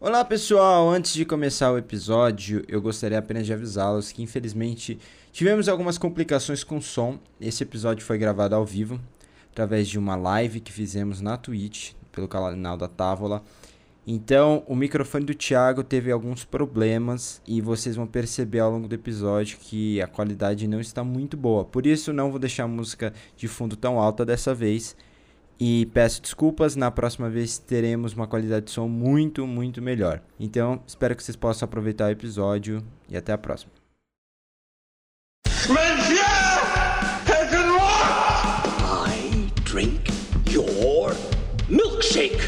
Olá pessoal, antes de começar o episódio, eu gostaria apenas de avisá-los que infelizmente tivemos algumas complicações com o som. Esse episódio foi gravado ao vivo, através de uma live que fizemos na Twitch, pelo canal da Távola. Então, o microfone do Thiago teve alguns problemas e vocês vão perceber ao longo do episódio que a qualidade não está muito boa. Por isso, não vou deixar a música de fundo tão alta dessa vez. E peço desculpas, na próxima vez teremos uma qualidade de som muito, muito melhor. Então, espero que vocês possam aproveitar o episódio e até a próxima. I drink your milkshake.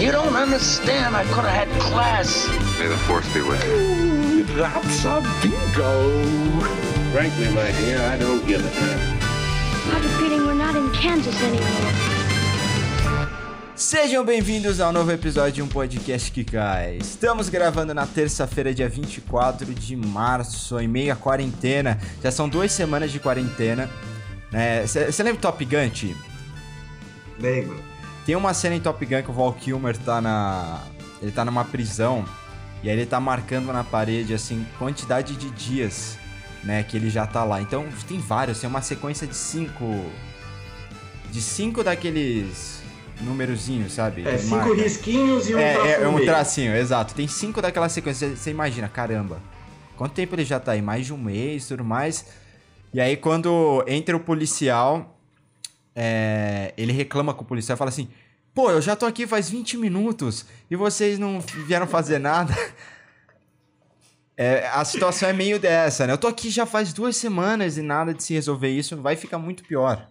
You don't understand. I could have had class. May the force be with you. That's a bingo. Frankly, my dear, I don't give a damn. We're not in Kansas anymore. Sejam bem-vindos ao novo episódio de um podcast que cai. Estamos gravando na terça-feira, dia 24 de março, em meio à quarentena. Já são duas semanas de quarentena. Você lembra do Top Gun, Ti? Lembro. Tem uma cena em Top Gun que o Val Kilmer tá na. Ele tá numa prisão. E aí ele tá marcando na parede, assim, quantidade de dias, né, que ele já tá lá. Então tem vários, tem uma sequência de cinco. De cinco daqueles númerozinhos, sabe? É, cinco marca. risquinhos e um É, traço é, é um tracinho, exato. Tem cinco daquela sequência. Você imagina, caramba. Quanto tempo ele já tá aí? Mais de um mês, tudo mais. E aí, quando entra o policial, é, ele reclama com o policial e fala assim: Pô, eu já tô aqui faz 20 minutos e vocês não vieram fazer nada. É, a situação é meio dessa, né? Eu tô aqui já faz duas semanas e nada de se resolver isso. Vai ficar muito pior.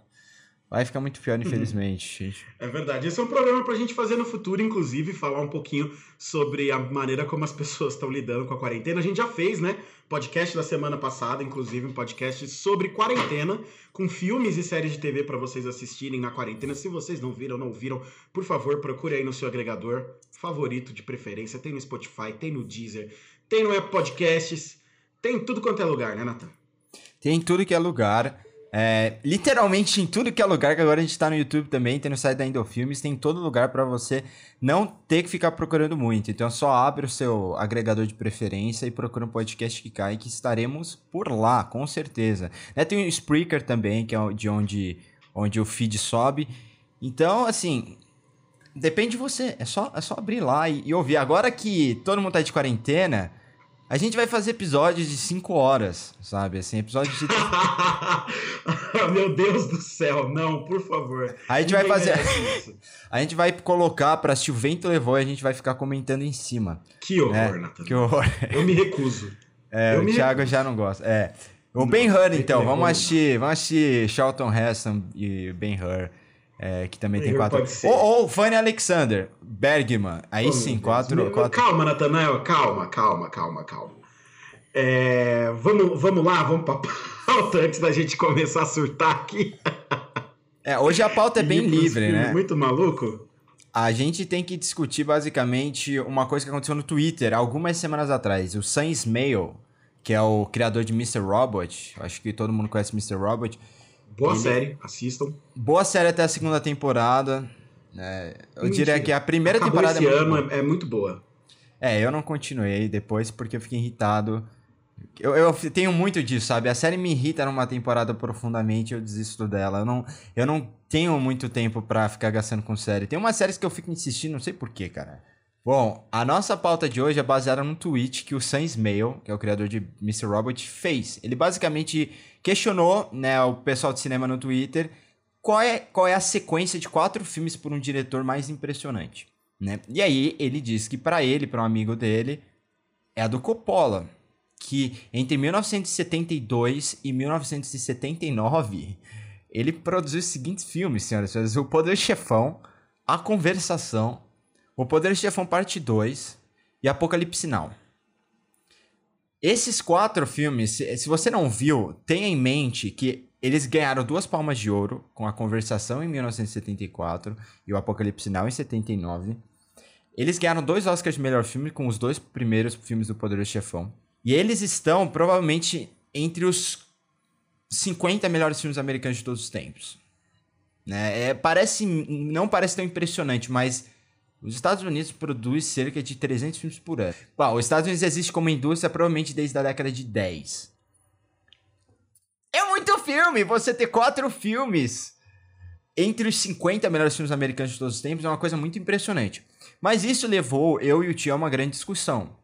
Vai ficar muito pior, infelizmente, gente. É verdade. Esse é um programa pra gente fazer no futuro, inclusive, falar um pouquinho sobre a maneira como as pessoas estão lidando com a quarentena. A gente já fez, né? Podcast da semana passada, inclusive, um podcast sobre quarentena, com filmes e séries de TV pra vocês assistirem na quarentena. Se vocês não viram, não viram, por favor, procure aí no seu agregador favorito de preferência. Tem no Spotify, tem no Deezer, tem no Apple Podcasts, tem em tudo quanto é lugar, né, Nathan? Tem em tudo que é lugar. É, literalmente em tudo que é lugar, que agora a gente tá no YouTube também, tem no site da Endofilmes, tem em todo lugar pra você não ter que ficar procurando muito. Então só abre o seu agregador de preferência e procura um podcast que cai, que estaremos por lá, com certeza. Né, Tem o Spreaker também, que é de onde, onde o feed sobe. Então, assim, depende de você. É só, é só abrir lá e, e ouvir. Agora que todo mundo tá de quarentena, a gente vai fazer episódios de 5 horas, sabe? Assim, episódios de Meu Deus do céu, não, por favor. A gente vai fazer-. A gente vai colocar pra assistir o vento levou e a gente vai ficar comentando em cima. Que horror, né? Nathan. Que horror. Eu me recuso. É, Eu o Thiago recuso. já não gosta. É. O Ben Hur, Vento então. Levou, Vamos assistir, vamos assistir Charlton Heston e Ben Hur. É, que também tem quatro. Ou, ou Fanny Alexander, Bergman. Aí Oh, sim, quatro, quatro. Calma, Natanael, calma, calma, calma, calma. É, vamos, vamos lá, vamos pra pauta antes da gente começar a surtar aqui. É, hoje a pauta é bem livre, né? Muito maluco. A gente tem que discutir basicamente uma coisa que aconteceu no Twitter algumas semanas atrás. O Sam Ismail, que é o criador de Mr. Robot, acho que todo mundo conhece Mr. Robot. Boa Ele- série, assistam. Boa série até a segunda temporada. né? eu Mentira. diria que a primeira Acabou temporada esse é muito ano, boa. é, é muito boa. É, eu não continuei depois porque eu fiquei irritado. Eu, eu tenho muito disso, sabe? A série me irrita numa temporada profundamente, eu desisto dela. Eu não, eu não tenho muito tempo pra ficar gastando com série. Tem umas séries que eu fico insistindo, não sei porquê, cara. Bom, a nossa pauta de hoje é baseada num tweet que o Sam Ismail, que é o criador de Mr. Robot, fez. Ele basicamente questionou, né, o pessoal de cinema no Twitter qual é, qual é a sequência de quatro filmes por um diretor mais impressionante, né? E aí ele disse que pra ele, pra um amigo dele, é a do Coppola, que entre 1972 e 1979 ele produziu os seguintes filmes, senhoras e senhores: O Poder Chefão, A Conversação, O Poder Chefão Parte 2 e Apocalipse Now. Esses quatro filmes, se você não viu, tenha em mente que eles ganharam duas palmas de ouro com a Conversação em 1974 e o Apocalipse Now em 79. Eles ganharam dois Oscars de melhor filme com os dois primeiros filmes do Poderoso Chefão. E eles estão provavelmente entre os 50 melhores filmes americanos de todos os tempos. Né? É, parece, não parece tão impressionante, mas Os Estados Unidos produz cerca de 300 filmes por ano. Bom, os Estados Unidos existe como indústria provavelmente desde a década de 10. É muito filme! Você ter quatro filmes entre os 50 melhores filmes americanos de todos os tempos é uma coisa muito impressionante. Mas isso levou eu e o tio a uma grande discussão.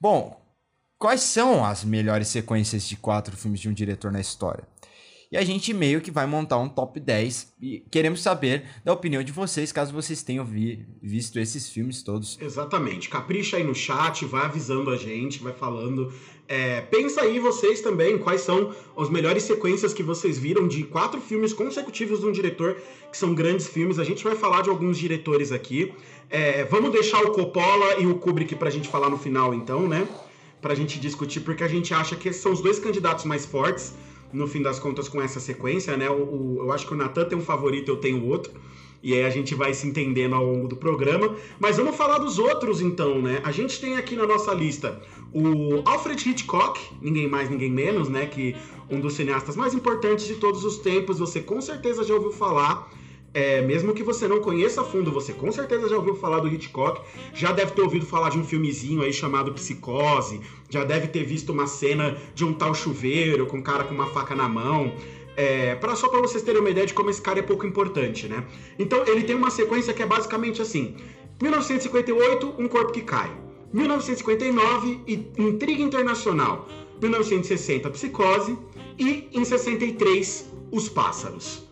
Bom, quais são as melhores sequências de quatro filmes de um diretor na história? E a gente meio que vai montar um top 10 e queremos saber da opinião de vocês, caso vocês tenham vi visto esses filmes todos. Exatamente. Capricha aí no chat, vai avisando a gente, vai falando. É, pensa aí vocês também quais são as melhores sequências que vocês viram de quatro filmes consecutivos de um diretor, que são grandes filmes. A gente vai falar de alguns diretores aqui. É, vamos deixar o Coppola e o Kubrick pra gente falar no final, então, né? Pra gente discutir, porque a gente acha que são os dois candidatos mais fortes no fim das contas, com essa sequência, né? O, o, eu acho que o Natan tem um favorito, eu tenho outro. E aí a gente vai se entendendo ao longo do programa. Mas vamos falar dos outros então, né? A gente tem aqui na nossa lista o Alfred Hitchcock, ninguém mais, ninguém menos, né? Que um dos cineastas mais importantes de todos os tempos. Você com certeza já ouviu falar. É, mesmo que você não conheça a fundo, você com certeza já ouviu falar do Hitchcock, já deve ter ouvido falar de um filmezinho aí chamado Psicose, já deve ter visto uma cena de um tal chuveiro com um cara com uma faca na mão. É, pra, só para vocês terem uma ideia de como esse cara é pouco importante, né? Então ele tem uma sequência que é basicamente assim: 1958, Um Corpo que Cai. 1959, Intriga Internacional. 1960, Psicose. E em 63, Os Pássaros.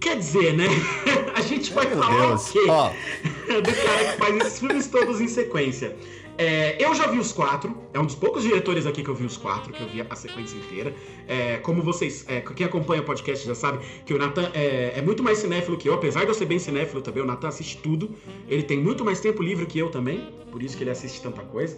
Quer dizer, né? A gente vai Meu falar Deus. o quê? Ó. do cara que faz esses filmes todos em sequência. É, eu já vi os quatro, é um dos poucos diretores aqui que eu vi os quatro, que eu vi a sequência inteira. É, como vocês, é, quem acompanha o podcast já sabe que o Nathan é, é muito mais cinéfilo que eu, apesar de eu ser bem cinéfilo também, o Nathan assiste tudo. Ele tem muito mais tempo livre que eu também, por isso que ele assiste tanta coisa.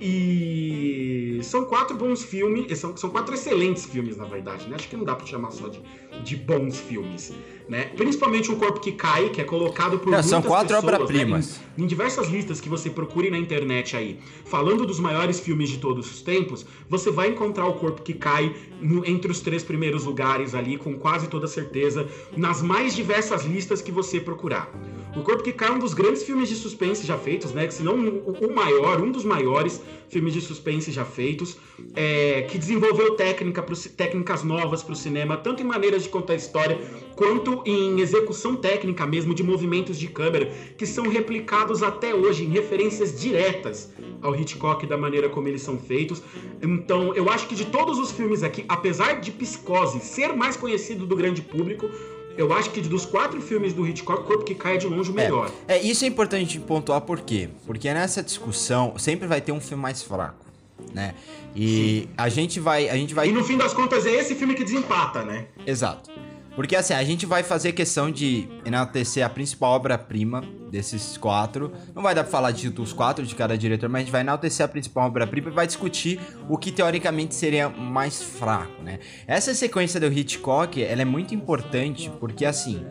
E são quatro bons filmes, são, são quatro excelentes filmes, na verdade, né? Acho que não dá pra chamar só de, de bons filmes, né? Principalmente O Corpo que Cai, que é colocado por Não, muitas são quatro pessoas, obra-primas. né? Em, em diversas listas que você procure na internet aí, falando dos maiores filmes de todos os tempos, você vai encontrar O Corpo que Cai no- entre os três primeiros lugares ali, com quase toda certeza, nas mais diversas listas que você procurar. O Corpo que Cai é um dos grandes filmes de suspense já feitos, né? Se não o maior, um dos maiores filmes de suspense já feitos, é, que desenvolveu técnica pro, técnicas novas para o cinema, tanto em maneiras de contar história, quanto em execução técnica mesmo, de movimentos de câmera, que são replicados até hoje em referências diretas ao Hitchcock da maneira como eles são feitos. Então, eu acho que de todos os filmes aqui, apesar de Psicose ser mais conhecido do grande público, eu acho que dos quatro filmes do Hitchcock, Corpo que Cai é de longe o melhor. É, é, isso é importante pontuar por quê? Porque nessa discussão sempre vai ter um filme mais fraco, né? E a gente vai, a gente vai E no fim das contas é esse filme que desempata, né? Exato. Porque assim, a gente vai fazer questão de enaltecer a principal obra-prima desses quatro. Não vai dar pra falar de dos quatro de cada diretor, mas a gente vai enaltecer a principal obra-prima e vai discutir o que teoricamente seria mais fraco, né? Essa sequência do Hitchcock, ela é muito importante porque assim,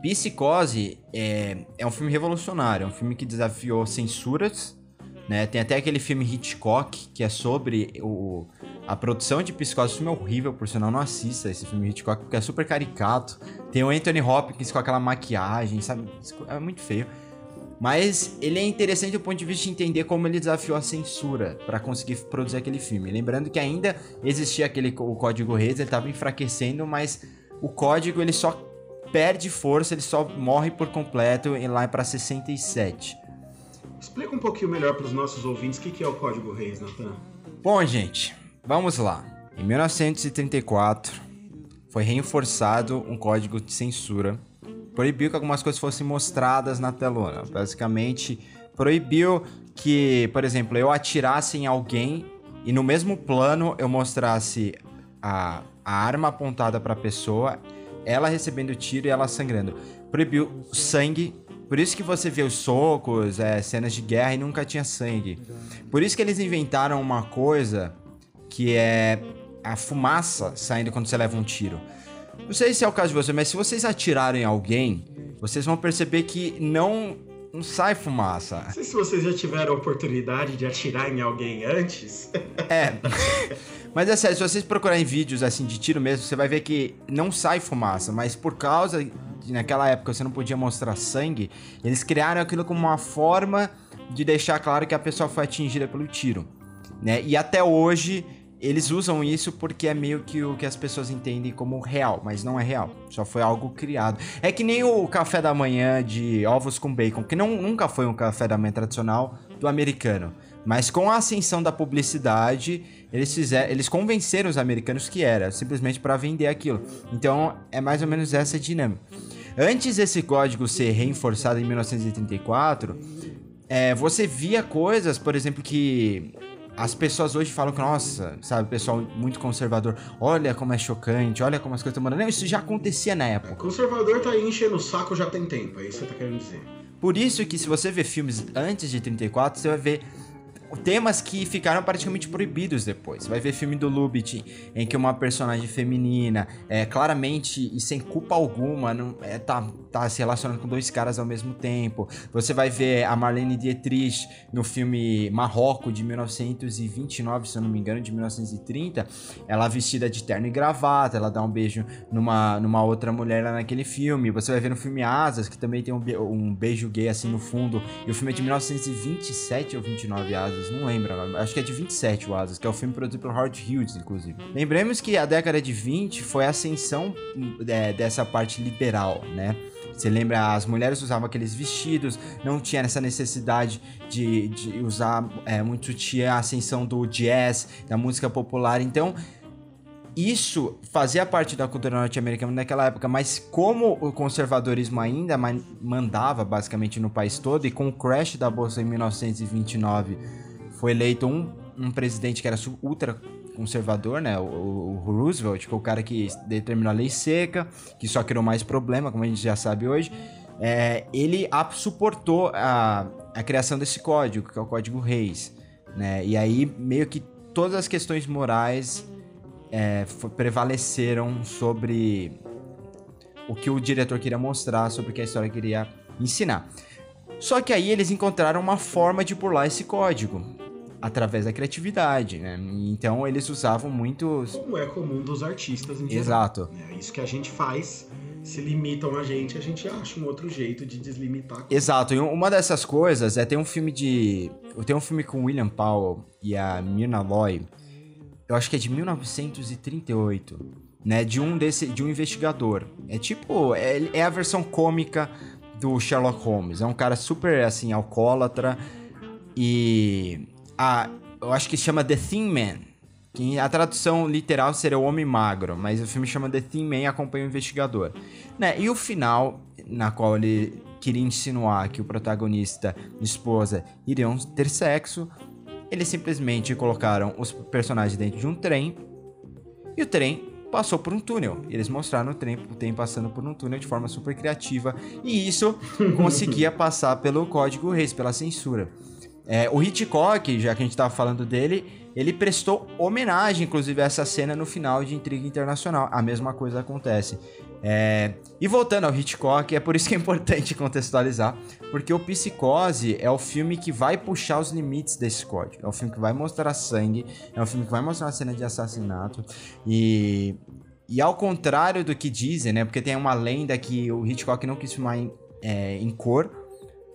Psicose é, é um filme revolucionário, é um filme que desafiou censuras, né? Tem até aquele filme Hitchcock, que é sobre o, a produção de Psicose. Esse filme é horrível, por sinal, não assista esse filme Hitchcock, porque é super caricato. Tem o Anthony Hopkins com aquela maquiagem, sabe? É muito feio. Mas ele é interessante do ponto de vista de entender como ele desafiou a censura para conseguir produzir aquele filme. Lembrando que ainda existia aquele o código Reis, ele estava enfraquecendo, mas o código ele só perde força, ele só morre por completo e lá para 67. Explica um pouquinho melhor para os nossos ouvintes o que que é o Código Reis, Nathan. Bom, gente, vamos lá. Em 1934, foi reforçado um código de censura. Proibiu que algumas coisas fossem mostradas na telona. Basicamente, proibiu que, por exemplo, eu atirasse em alguém e no mesmo plano eu mostrasse a, a arma apontada para a pessoa, ela recebendo tiro e ela sangrando. Proibiu sangue. Por isso que você vê os socos, é, cenas de guerra e nunca tinha sangue. Por isso que eles inventaram uma coisa que é a fumaça saindo quando você leva um tiro. Não sei se é o caso de você, mas se vocês atirarem em alguém, vocês vão perceber que não, não sai fumaça. Não sei se vocês já tiveram a oportunidade de atirar em alguém antes. É. Mas é sério, se vocês procurarem vídeos assim de tiro mesmo, você vai ver que não sai fumaça, mas por causa naquela época você não podia mostrar sangue, eles criaram aquilo como uma forma de deixar claro que a pessoa foi atingida pelo tiro, né? E até hoje eles usam isso porque é meio que o que as pessoas entendem como real, mas não é real. Só foi algo criado. É que nem o café da manhã de ovos com bacon, que não, nunca foi um café da manhã tradicional do americano. Mas com a ascensão da publicidade, eles, fizeram, eles convenceram os americanos que era, simplesmente para vender aquilo. Então é mais ou menos essa dinâmica. Antes desse código ser reforçado em 1934, é, você via coisas, por exemplo, que as pessoas hoje falam que, nossa, sabe, pessoal muito conservador, olha como é chocante, olha como as coisas estão mudando. Não, isso já acontecia na época. Conservador tá aí enchendo o saco já tem tempo, é isso que você tá querendo dizer. Por isso que se você ver filmes antes de 34, você vai ver temas que ficaram praticamente proibidos depois. Você vai ver filme do Lubitsch, em que uma personagem feminina, é, claramente e sem culpa alguma, não, é, tá, tá se relacionando com dois caras ao mesmo tempo. Você vai ver a Marlene Dietrich no filme Marrocos, de 1929, se eu não me engano, de 1930. Ela vestida de terno e gravata, ela dá um beijo numa, numa outra mulher lá naquele filme. Você vai ver no filme Asas, que também tem um, um beijo gay assim no fundo. E o filme é de 1927 ou 29 Asas não lembro agora. Acho que é de 27 o Asas, que é o filme produzido pelo Howard Hughes, inclusive. Lembremos que a década de 20 foi a ascensão é, dessa parte liberal, né? Você lembra, as mulheres usavam aqueles vestidos, não tinha essa necessidade de, de usar é, muito sutiã, a ascensão do jazz, da música popular. Então, isso fazia parte da cultura norte-americana naquela época, mas como o conservadorismo ainda mandava basicamente no país todo, e com o crash da Bolsa em 1929 foi eleito um, um presidente que era ultra conservador, né? O, o, Roosevelt, que é o cara que determinou a lei seca, que só criou mais problema, como a gente já sabe hoje. É, ele suportou a, a criação desse código, que é o Código Reis, né? E aí meio que todas as questões morais é, prevaleceram sobre o que o diretor queria mostrar, sobre o que a história queria ensinar. Só que aí eles encontraram uma forma de burlar esse código através da criatividade, né? Então eles usavam muito. Como é comum dos artistas em geral. Exato. É isso que a gente faz. Se limitam a gente, a gente acha um outro jeito de deslimitar. Exato. E uma dessas coisas é tem um filme de. Tem um filme com William Powell e a Myrna Loy. Eu acho que é de 1938, né? De um desse, de um investigador. É tipo, é, é a versão cômica do Sherlock Holmes. É um cara super assim alcoólatra e a, eu acho que chama The Thin Man. Que a tradução literal seria o Homem Magro, mas o filme chama The Thin Man e acompanha o investigador. Né? E o final, na qual ele queria insinuar que o protagonista e a esposa iriam ter sexo, eles simplesmente colocaram os personagens dentro de um trem e o trem passou por um túnel. Eles mostraram o trem, o trem passando por um túnel de forma super criativa e isso conseguia passar pelo código Reis, pela censura. É, o Hitchcock, já que a gente estava falando dele, ele prestou homenagem, inclusive, a essa cena no final de Intriga Internacional. A mesma coisa acontece. É... E voltando ao Hitchcock, é por isso que é importante contextualizar, porque o Psicose é o filme que vai puxar os limites desse código. É o filme que vai mostrar sangue, é um filme que vai mostrar uma cena de assassinato. E, e ao contrário do que dizem, né? Porque tem uma lenda que o Hitchcock não quis filmar em, é, em cor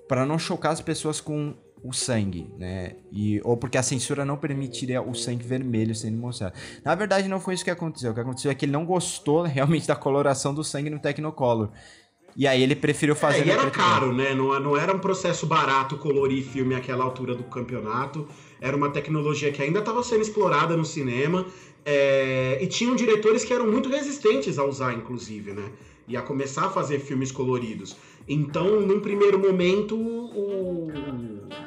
para não chocar as pessoas com o sangue, né? E, ou porque a censura não permitiria o sangue vermelho sendo mostrado. Na verdade, não foi isso que aconteceu. O que aconteceu é que ele não gostou realmente da coloração do sangue no Technicolor. E aí ele preferiu fazer. É, e era caro, né? Não, não era um processo barato colorir filme àquela altura do campeonato. Era uma tecnologia que ainda estava sendo explorada no cinema. É... E tinham diretores que eram muito resistentes a usar, inclusive, né? E a começar a fazer filmes coloridos. Então, num primeiro momento, o...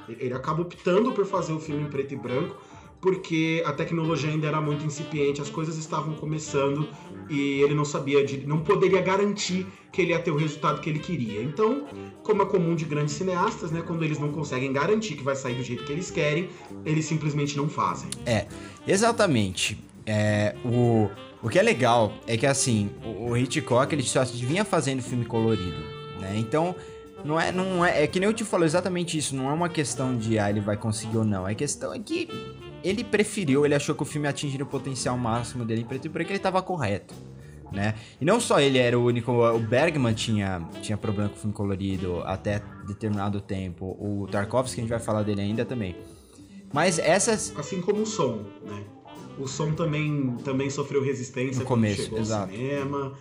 ele acaba optando por fazer o filme em preto e branco, porque a tecnologia ainda era muito incipiente, as coisas estavam começando e ele não sabia, de, não poderia garantir que ele ia ter o resultado que ele queria. Então, como é comum de grandes cineastas, né, quando eles não conseguem garantir que vai sair do jeito que eles querem, eles simplesmente não fazem. É, exatamente. É, o, o que é legal é que assim, o Hitchcock ele só vinha fazendo filme colorido né? Então, não é, não é, é que nem eu te falo exatamente isso, não é uma questão de ah, ele vai conseguir ou não, é questão é que ele preferiu, ele achou que o filme atingiria o potencial máximo dele em preto e branco, ele estava correto. né? E não só ele era o único, o Bergman tinha, tinha problema com filme colorido até determinado tempo, o Tarkovsky, a gente vai falar dele ainda também. Mas essas... Assim como o som, né? O som também, também sofreu resistência No quando começo, chegou exato. ao cinema.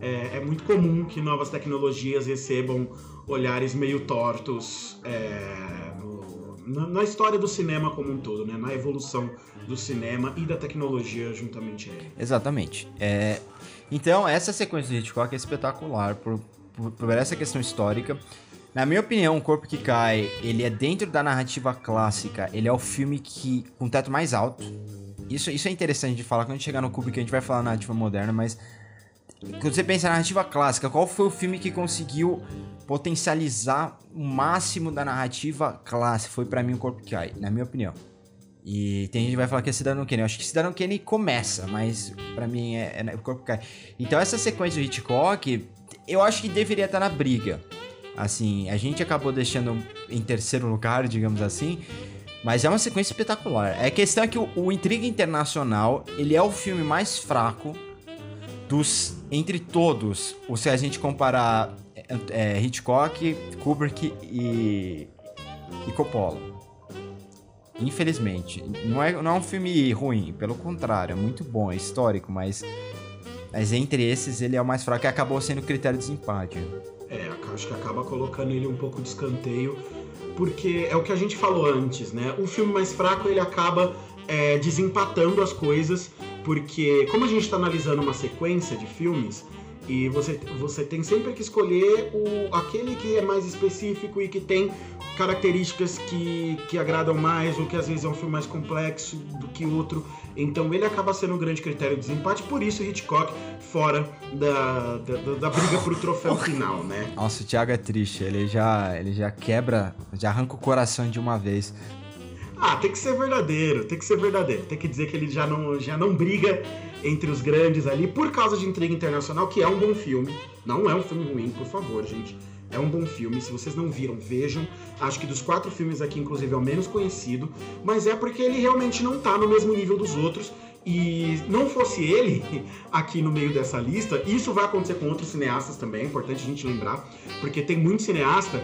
É, é muito comum que novas tecnologias recebam olhares meio tortos é, no- na, na história do cinema como um todo, né? Na evolução do cinema e da tecnologia juntamente a ele. Exatamente. É, então, essa sequência do Hitchcock é espetacular por, por, por essa questão histórica. Na minha opinião, O Corpo que Cai, ele é dentro da narrativa clássica, ele é o filme que com teto mais alto. Isso, isso é interessante de falar, quando a gente chegar no Kubrick a gente vai falar narrativa moderna, mas quando você pensa na narrativa clássica, qual foi o filme que conseguiu potencializar o máximo da narrativa clássica? Foi pra mim O Corpo Cai, na minha opinião. E tem gente que vai falar que é Cidadão Kane. Eu acho que Cidadão Kane começa, mas pra mim é, é o corpo cai. Então essa sequência do Hitchcock, eu acho que deveria estar na briga. Assim, a gente acabou deixando em terceiro lugar, digamos assim. Mas é uma sequência espetacular. É a questão é que o, o Intriga Internacional, ele é o filme mais fraco dos entre todos. Ou se a gente comparar é, Hitchcock, Kubrick e, e Coppola. Infelizmente. Não é, não é um filme ruim, pelo contrário, é muito bom, é histórico, mas. Mas entre esses ele é o mais fraco e acabou sendo critério de desempate. É, acho que acaba colocando ele um pouco de escanteio, porque é o que a gente falou antes, né? O filme mais fraco ele acaba é, desempatando as coisas, porque como a gente está analisando uma sequência de filmes, e você, você tem sempre que escolher o, aquele que é mais específico e que tem características que, que agradam mais, ou que às vezes é um filme mais complexo do que outro. Então ele acaba sendo um grande critério de desempate, por isso Hitchcock fora da, da, da- da briga pro troféu final, né? Nossa, o Thiago é triste, ele já, ele já quebra, já arranca o coração de uma vez. Ah, tem que ser verdadeiro, tem que ser verdadeiro. Tem que dizer que ele já não, já não briga entre os grandes ali por causa de Intriga Internacional, que é um bom filme. Não é um filme ruim, por favor, gente. É um bom filme. Se vocês não viram, vejam. Acho que dos quatro filmes aqui, inclusive, é o menos conhecido. Mas é porque ele realmente não tá no mesmo nível dos outros. E não fosse ele aqui no meio dessa lista, isso vai acontecer com outros cineastas também, é importante a gente lembrar, porque tem muito cineasta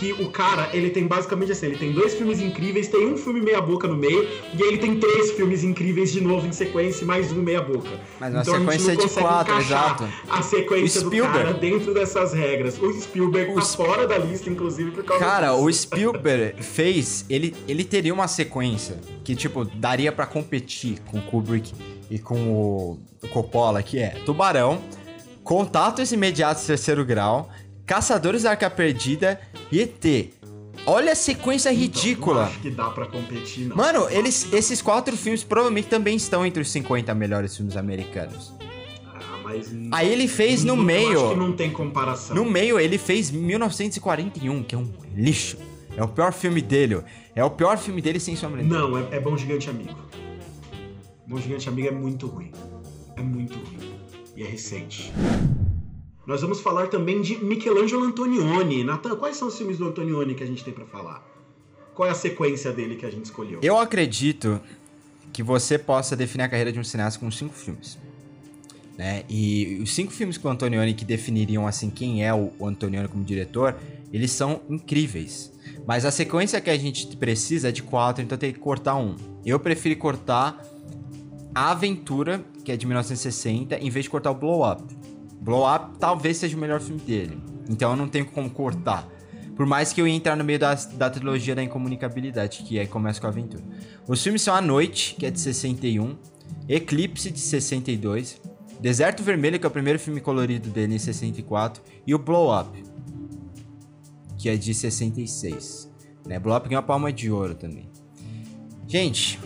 que o cara, ele tem basicamente assim, ele tem dois filmes incríveis, tem um filme meia boca no meio, e aí ele tem três filmes incríveis de novo em sequência, e mais um meia boca. Mas Então a gente sequência não de consegue quatro, exato. A sequência do cara dentro dessas regras. O Spielberg O tá Sp- fora da lista, inclusive, por causa Cara, disso. o Spielberg fez, ele, ele teria uma sequência que, tipo, daria pra competir com o Kubrick e com o, o Coppola, que é Tubarão, Contatos Imediatos Terceiro Grau, Caçadores da Arca Perdida e ET. Olha a sequência Não ridícula. acho que dá pra competir, não. Mano, eles, esses quatro filmes provavelmente também estão entre os 50 melhores filmes americanos. Ah, mas... Aí ele fez no meio. Acho que não tem comparação. No meio, ele fez 1941, que é um lixo. É o pior filme dele. É o pior filme dele sem sombra. Não, é, é Bom Gigante Amigo. Bom Gigante Amigo é muito ruim. É muito ruim. E é recente. Nós vamos falar também de Michelangelo Antonioni. Natan, quais são os filmes do Antonioni que a gente tem pra falar? Qual é a sequência dele que a gente escolheu? Eu acredito que você possa definir a carreira de um cineasta com cinco filmes. Né? E os cinco filmes com o Antonioni que definiriam assim quem é o Antonioni como diretor, eles são incríveis. Mas a sequência que a gente precisa é de quatro, então tem que cortar um. Eu prefiro cortar A Aventura, que é de 1960, em vez de cortar o Blow Up. Blow Up talvez seja o melhor filme dele. Então eu não tenho como cortar. Por mais que eu ia entrar no meio da, da trilogia da incomunicabilidade, que é começa com a aventura. Os filmes são A Noite, que é de 61, Eclipse, de 62, Deserto Vermelho, que é o primeiro filme colorido dele, em 64, e o Blow Up, que é de 66. Né? Blow Up ganhou a palma de ouro também. Gente,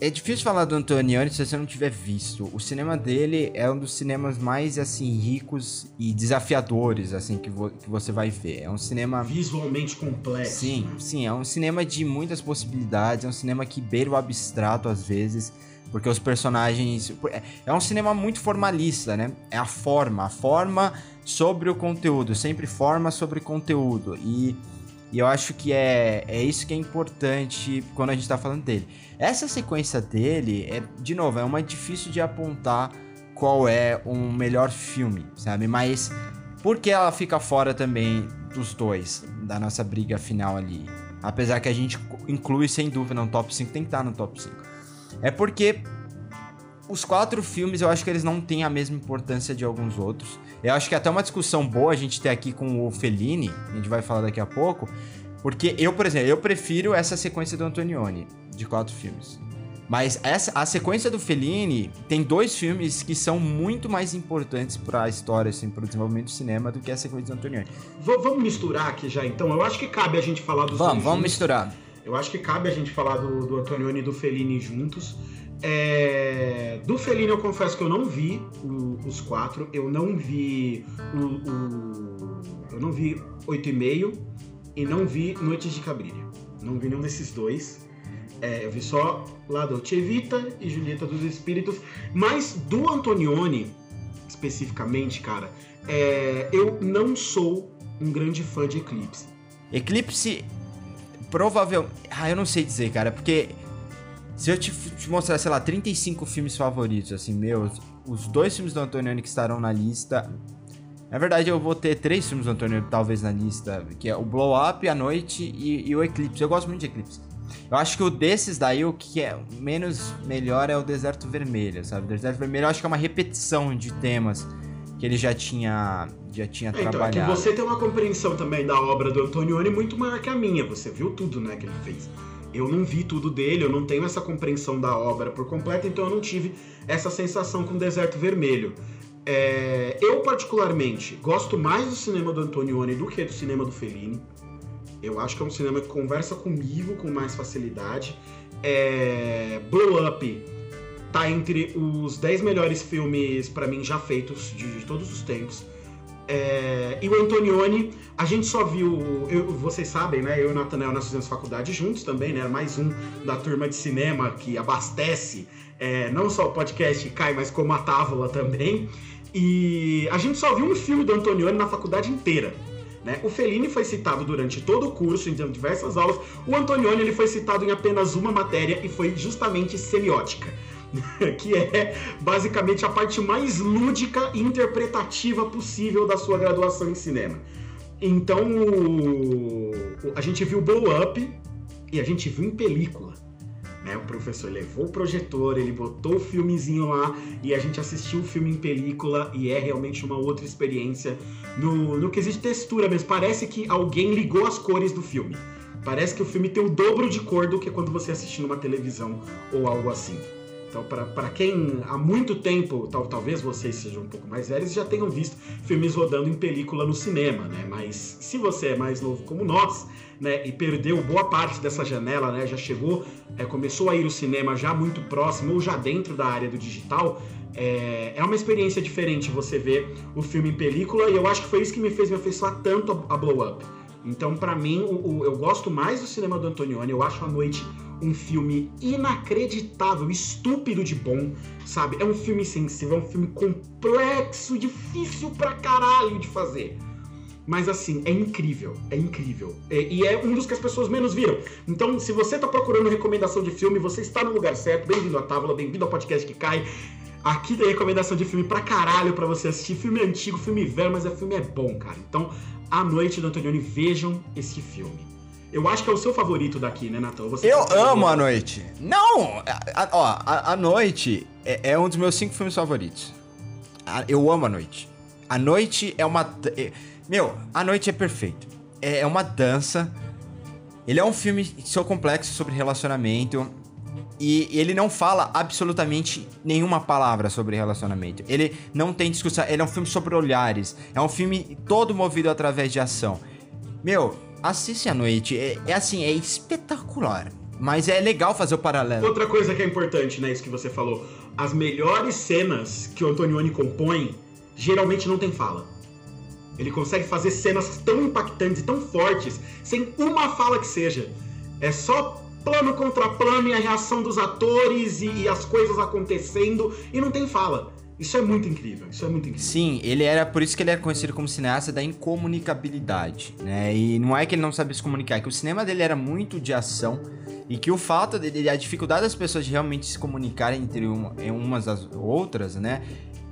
é difícil falar do Antonioni se você não tiver visto. O cinema dele é um dos cinemas mais, assim, ricos e desafiadores, assim, que, vo- que você vai ver. É um cinema... Visualmente complexo. Sim, né? sim, é um cinema de muitas possibilidades, é um cinema que beira o abstrato às vezes, porque os personagens. é- É um cinema muito formalista, né? É a forma, a forma sobre o conteúdo, sempre forma sobre conteúdo. E, e eu acho que é, é isso que é importante quando a gente tá falando dele. Essa sequência dele, é, de novo, é uma difícil de apontar qual é o melhor filme, sabe? Mas por que ela fica fora também dos dois, da nossa briga final ali? Apesar que a gente inclui sem dúvida no top 5, tem que estar no top 5. É porque os quatro filmes eu acho que eles não têm a mesma importância de alguns outros. Eu acho que é até uma discussão boa a gente ter aqui com o Fellini, a gente vai falar daqui a pouco, porque eu, por exemplo, eu prefiro essa sequência do Antonioni, de quatro filmes. Mas essa, a sequência do Fellini tem dois filmes que são muito mais importantes para a história, assim, para o desenvolvimento do cinema do que a sequência do Antonioni. V- vamos misturar aqui já, então. Eu acho que cabe a gente falar dos Vamos, vamos juntos. misturar. Eu acho que cabe a gente falar do, do Antonioni e do Fellini juntos. É, do Fellini eu confesso que eu não vi o- os quatro. Eu não vi o, o- eu não vi oito e meio e não vi Noites de Cabrilha. Não vi nenhum desses dois. É, eu vi só La Dolce Vita e Julieta dos Espíritos. Mas do Antonioni, especificamente, cara, é, eu não sou um grande fã de Eclipse. Eclipse, provavelmente. Ah, eu não sei dizer, cara, porque se eu te, te mostrar, sei lá, 35 filmes favoritos, assim, meus, os dois filmes do Antonioni que estarão na lista. Na verdade, eu vou ter três filmes do Antonioni talvez na lista, que é o Blow Up, A Noite e, e o Eclipse. Eu gosto muito de Eclipse. Eu acho que o desses daí, o que é menos melhor é o Deserto Vermelho, sabe? O Deserto Vermelho eu acho que é uma repetição de temas que ele já tinha, já tinha É, então, é que trabalhado. você tem uma compreensão também da obra do Antonioni muito maior que a minha. Você viu tudo, né, que ele fez. Eu não vi tudo dele, eu não tenho essa compreensão da obra por completo, então eu não tive essa sensação com Deserto Vermelho. É, eu, particularmente, gosto mais do cinema do Antonioni do que do cinema do Fellini. Eu acho que é um cinema que conversa comigo com mais facilidade. É, Blow Up tá entre os 10 melhores filmes, pra mim, já feitos de, de todos os tempos. É, e o Antonioni, a gente só viu, eu- vocês sabem, né? Eu e o Nathanael nós fizemos faculdade juntos também, né? Mais um da turma de cinema que abastece é, não só o podcast Cai, mas como a Távola também. E a gente só viu um filme do Antonioni na faculdade inteira. Né? O Fellini foi citado durante todo o curso, em diversas aulas. O Antonioni ele foi citado em apenas uma matéria e foi justamente semiótica. que é basicamente a parte mais lúdica e interpretativa possível da sua graduação em cinema. Então, o- a gente viu Blow Up e a gente viu em película. Né? O professor levou o projetor, ele botou o filmezinho lá e a gente assistiu o filme em película e é realmente uma outra experiência no, no de textura mesmo. Parece que alguém ligou as cores do filme. Parece que o filme tem o dobro de cor do que quando você assiste numa televisão ou algo assim. Então, para quem há muito tempo, tal, talvez vocês sejam um pouco mais velhos, já tenham visto filmes rodando em película no cinema, né? Mas se você é mais novo como nós, né, e perdeu boa parte dessa janela, né, já chegou, é, começou a ir ao cinema já muito próximo ou já dentro da área do digital, é, é uma experiência diferente você ver o filme em película e eu acho que foi isso que me fez me afeiçoar tanto a, a Blow Up. Então, pra mim, o- o- eu gosto mais do cinema do Antonioni. Eu acho A Noite um filme inacreditável, estúpido de bom, sabe? É um filme sensível, é um filme complexo, difícil pra caralho de fazer. Mas assim, é incrível, é incrível. É- e é um dos que as pessoas menos viram. Então, se você tá procurando recomendação de filme, você está no lugar certo. Bem-vindo à Távola, bem-vindo ao podcast que cai. Aqui tem recomendação de filme pra caralho pra você assistir. Filme antigo, filme velho, mas o filme é bom, cara. Então, A Noite do Antonioni, vejam esse filme. Eu acho que é o seu favorito daqui, né, Natão? Você Eu amo a noite. Não! A, ó, a, a noite é, é um dos meus cinco filmes favoritos. A- eu amo a noite. A noite é uma. é- meu, a noite é perfeito. É, é uma dança. Ele é um filme seu complexo sobre relacionamento. E ele não fala absolutamente nenhuma palavra sobre relacionamento. Ele não tem discussão. Ele é um filme sobre olhares. É um filme todo movido através de ação. Meu, assiste à noite. É, é assim, é espetacular. Mas é legal fazer o paralelo. Outra coisa que é importante, né, isso que você falou. As melhores cenas que o Antonioni compõe, geralmente não tem fala. Ele consegue fazer cenas tão impactantes e tão fortes, sem uma fala que seja. É só plano contra plano e a reação dos atores e, e as coisas acontecendo, e não tem fala. Isso é muito incrível, isso é muito incrível. Sim, ele era por isso que ele era conhecido como cineasta da incomunicabilidade, né? E não é que ele não sabia se comunicar, é que o cinema dele era muito de ação e que o fato dele, a dificuldade das pessoas de realmente se comunicarem entre uma, umas das outras, né?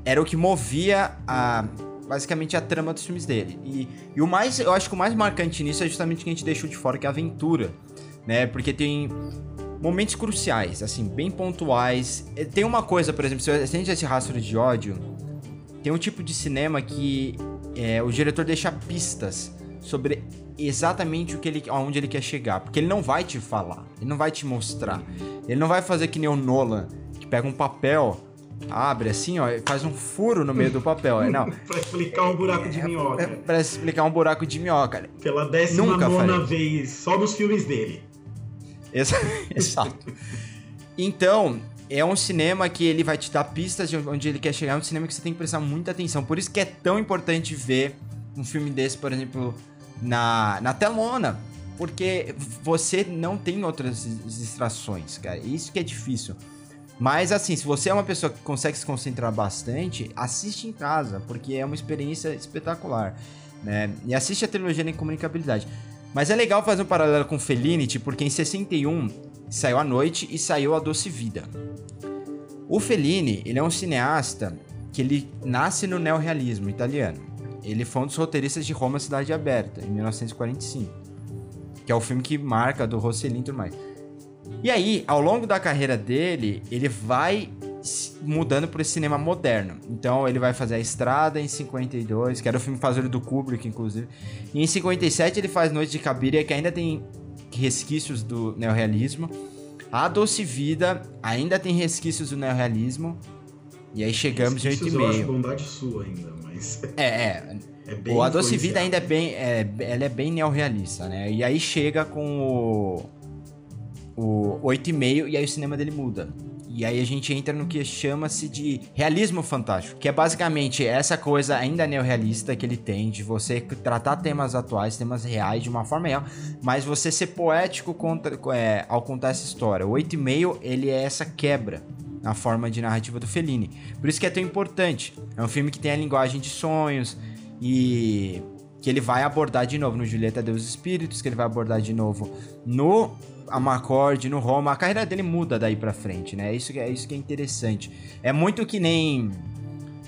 era o que movia a basicamente a trama dos filmes dele. E, e o mais, eu acho que o mais marcante nisso é justamente o que a gente deixou de fora, que é a aventura, né? Porque tem momentos cruciais, assim, bem pontuais. Eh, Tem uma coisa, por exemplo, se a gente esse rastro de ódio, tem um tipo de cinema que é, o diretor deixa pistas sobre exatamente o que ele, aonde ele quer chegar, porque ele não vai te falar, ele não vai te mostrar, ele não vai fazer que nem o Nolan, que pega um papel, abre assim, ó, e faz um furo no meio do papel, é, não, Pra explicar um buraco de é minhoca. pra explicar um buraco de minhoca. Pela décima Nunca nona vez, só nos filmes dele. Exa- Exato. Então, é um cinema que ele vai te dar pistas de onde ele quer chegar, é um cinema que você tem que prestar muita atenção. Por isso que é tão importante ver um filme desse, por exemplo, na, na telona. Porque você não tem outras distrações, cara. Isso que é difícil. Mas assim, se você é uma pessoa que consegue se concentrar bastante, assiste em casa, porque é uma experiência espetacular. Né? E assiste a trilogia da incomunicabilidade. Mas é legal fazer um paralelo com Fellini, porque em 61 saiu A Noite e saiu A Doce Vida. O Fellini, ele é um cineasta que ele nasce no neorrealismo italiano. Ele foi um dos roteiristas de Roma Cidade Aberta, em 1945. Que é o filme que marca do Rossellini e tudo mais. E aí, ao longo da carreira dele, ele vai mudando para esse cinema moderno. Então, ele vai fazer A Estrada em 52, que era o filme fazer do Kubrick, inclusive. E em 57 ele faz Noite de Cabiria, que ainda tem resquícios do neorrealismo. A Doce Vida ainda tem resquícios do neorrealismo. E aí chegamos em Isso eu acho 8,5. bondade sua ainda, mas É, é. é O A Doce. Vida ainda é bem. É, ela é bem neorrealista, né? E aí chega com o. O 8,5 e aí o cinema dele muda. E aí a gente entra no que chama-se de realismo fantástico, que é basicamente essa coisa ainda neorrealista que ele tem de você tratar temas atuais, temas reais de uma forma real, mas você ser poético contra, é, ao contar essa história. O 8,5 ele é essa quebra na forma de narrativa do Fellini. Por isso que é tão importante. É um filme que tem a linguagem de sonhos e que ele vai abordar de novo no Julieta Deus Espíritos, que ele vai abordar de novo no Amarcord, no Roma. A carreira dele muda daí pra frente, né? É isso que é, isso que é interessante. É muito que nem.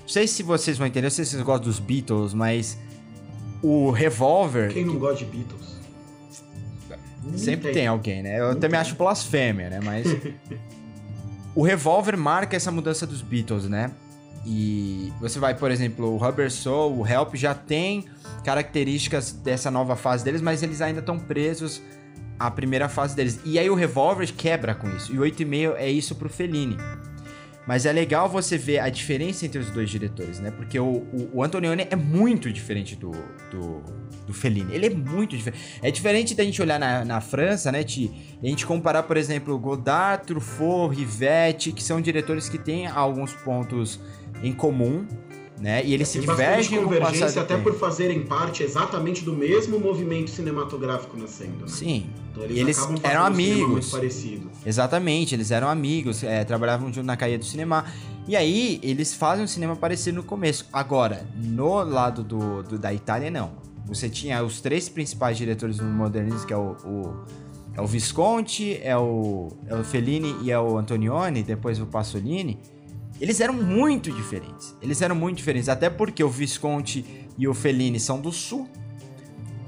Não sei se vocês vão entender, não sei se vocês gostam dos Beatles, mas o Revolver. Quem não gosta de Beatles? Sempre tem alguém, né? Eu também acho blasfêmia, né? Mas. o Revolver marca essa mudança dos Beatles, né? E você vai, por exemplo, o Rubber Soul, o Help já tem características dessa nova fase deles, mas eles ainda estão presos à primeira fase deles. E aí o Revolver quebra com isso. E o 8,5 é isso pro Fellini. Mas é legal você ver a diferença entre os dois diretores, né? Porque o, o, o Antonioni é muito diferente do, do, do Fellini. Ele é muito diferente. É diferente da gente olhar na, na França, né, Ti? E a gente comparar, por exemplo, Godard, Truffaut, Rivette, que são diretores que têm alguns pontos em comum, né? E eles se divergem convergência, até por fazerem parte exatamente do mesmo movimento cinematográfico nascendo, né? Sim. Então E eles eram amigos. Exatamente, eles eram amigos, é, trabalhavam junto na caia do cinema. E aí, eles fazem um cinema parecido no começo. Agora, no lado do, do- da Itália, não. Você tinha os três principais diretores do modernismo, que é o, o- é o Visconti, é o, é o Fellini e é o Antonioni, depois o Pasolini. Eles eram muito diferentes. Eles eram muito diferentes, até porque o Visconti e o Fellini são do sul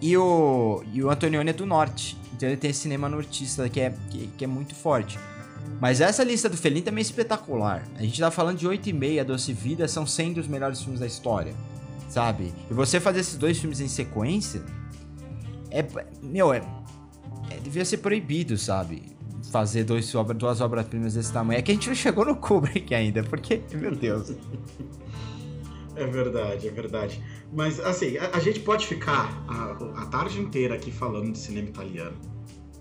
e o, e o Antonioni é do norte. Então ele tem esse cinema nortista que é, que, que é muito forte. Mas essa lista do Fellini também é espetacular. A gente tá falando de 8 e meia, Doce Vida, são 100 dos melhores filmes da história. Sabe? E você fazer esses dois filmes em sequência é. Meu, é. é- devia ser proibido, sabe? Fazer dois duas obras-primas desse tamanho. É que a gente não chegou no Kubrick ainda, porque, meu Deus. É verdade, é verdade. Mas, assim, a, a gente pode ficar a, a tarde inteira aqui falando de cinema italiano,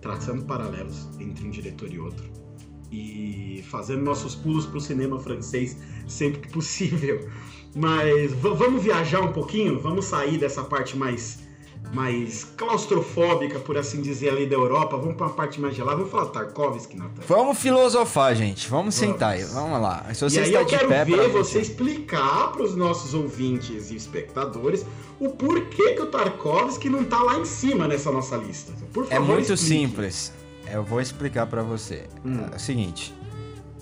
traçando paralelos entre um diretor e outro, e fazendo nossos pulos pro cinema francês sempre que possível. Mas vamos viajar um pouquinho? Vamos sair dessa parte mais, mais claustrofóbica, por assim dizer, ali da Europa. Vamos pra uma parte mais gelada. Vamos falar Tarkovsky, Natan. Vamos filosofar, gente. Vamos sentar aí. Vamos lá. Se você e aí está eu de quero ver você explicar para os nossos ouvintes e espectadores o porquê que o Tarkovsky não tá lá em cima nessa nossa lista. Por favor, É muito explique. simples. Eu vou explicar pra você. Hum. É o seguinte.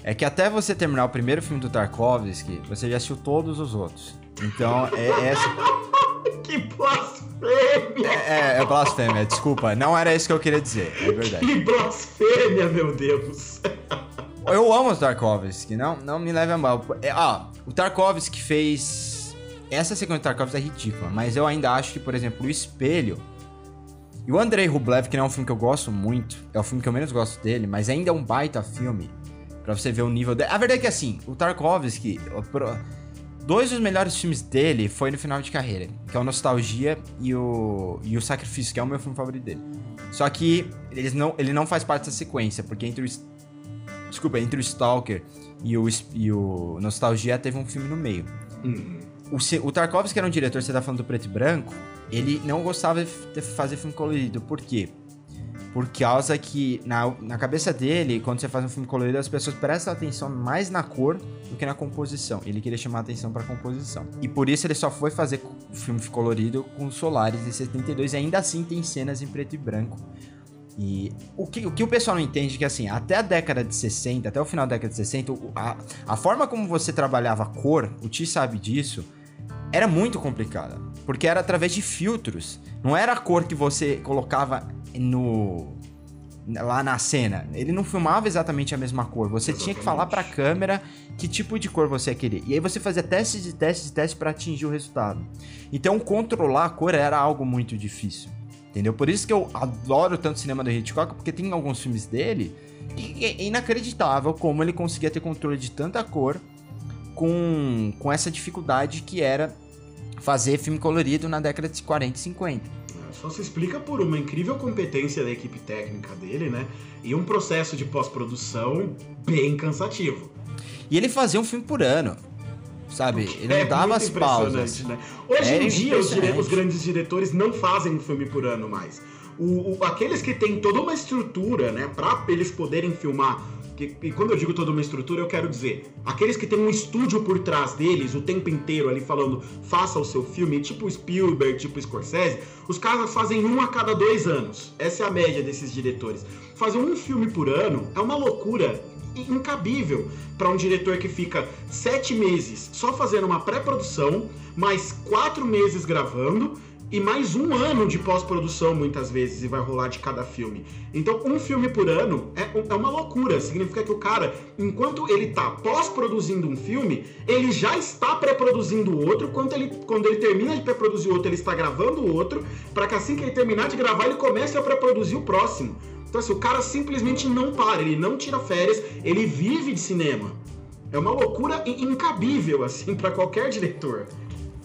É que até você terminar o primeiro filme do Tarkovsky, você já assistiu todos os outros. Então, é essa. Que blasfêmia! É, é blasfêmia, desculpa. Não era isso que eu queria dizer, é verdade. Que blasfêmia, meu Deus! Eu amo o Tarkovsky, não, não me leve a mal. É, ó, o Tarkovsky fez. Essa sequência do Tarkovsky é ridícula, mas eu ainda acho que, por exemplo, o Espelho. E o Andrei Rublev, que não é um filme que eu gosto muito, é o filme que eu menos gosto dele, mas ainda é um baita filme. Pra você ver o nível dele. A verdade é que assim, o Tarkovsky. pro- Dois dos melhores filmes dele foi no final de carreira, que é o Nostalgia e o, e o Sacrifício, que é o meu filme favorito dele. Só que eles não, ele não faz parte dessa sequência, porque entre o, Desculpa, entre o Stalker e o, e o Nostalgia teve um filme no meio. O, ce- o Tarkovsky era um diretor, você tá falando do preto e branco, ele não gostava de fazer filme colorido. Por quê? Por causa que na, na cabeça dele, quando você faz um filme colorido, as pessoas prestam atenção mais na cor do que na composição. Ele queria chamar atenção pra composição. E por isso ele só foi fazer filme colorido com Solaris em 72 e ainda assim tem cenas em preto e branco. E o que, o que o pessoal não entende é que, assim, até a década de 60, até o final da década de 60, o- a, a forma como você trabalhava a cor, o Ti sabe disso, era muito complicada. Porque era através de filtros. Não era a cor que você colocava no. lá na cena. Ele não filmava exatamente a mesma cor. Você tinha que falar pra câmera que tipo de cor você ia querer. E aí você fazia testes e testes e testes pra atingir o resultado. Então controlar a cor era algo muito difícil. Entendeu? Por isso que eu adoro tanto o cinema do Hitchcock, porque tem alguns filmes dele que é inacreditável como ele conseguia ter controle de tanta cor com, com essa dificuldade que era fazer filme colorido na década de 40 e 50. Só se explica por uma incrível competência da equipe técnica dele, né? E um processo de pós-produção bem cansativo. E ele fazia um filme por ano, sabe? Ele não É dava muito as impressionante, pausas. Né? Hoje É em dia, os, dire- os grandes diretores não fazem um filme por ano mais. O, o- aqueles que têm toda uma estrutura, né, pra eles poderem filmar. E quando eu digo toda uma estrutura, eu quero dizer, aqueles que têm um estúdio por trás deles o tempo inteiro ali falando, faça o seu filme, tipo Spielberg, tipo Scorsese, os caras fazem um a cada dois anos. Essa é a média desses diretores. Fazer um filme por ano é uma loucura incabível para um diretor que fica sete meses só fazendo uma pré-produção, mais quatro meses gravando e mais um ano de pós-produção muitas vezes e vai rolar de cada filme. Então, um filme por ano é, é uma loucura. Significa que o cara, enquanto ele tá pós-produzindo um filme, ele já está pré-produzindo outro. Quando ele, quando ele termina de pré-produzir outro, ele está gravando o outro, para que assim que ele terminar de gravar, ele comece a pré-produzir o próximo. Então, assim, o cara simplesmente não para, ele não tira férias, ele vive de cinema. É uma loucura in- incabível, assim, para qualquer diretor.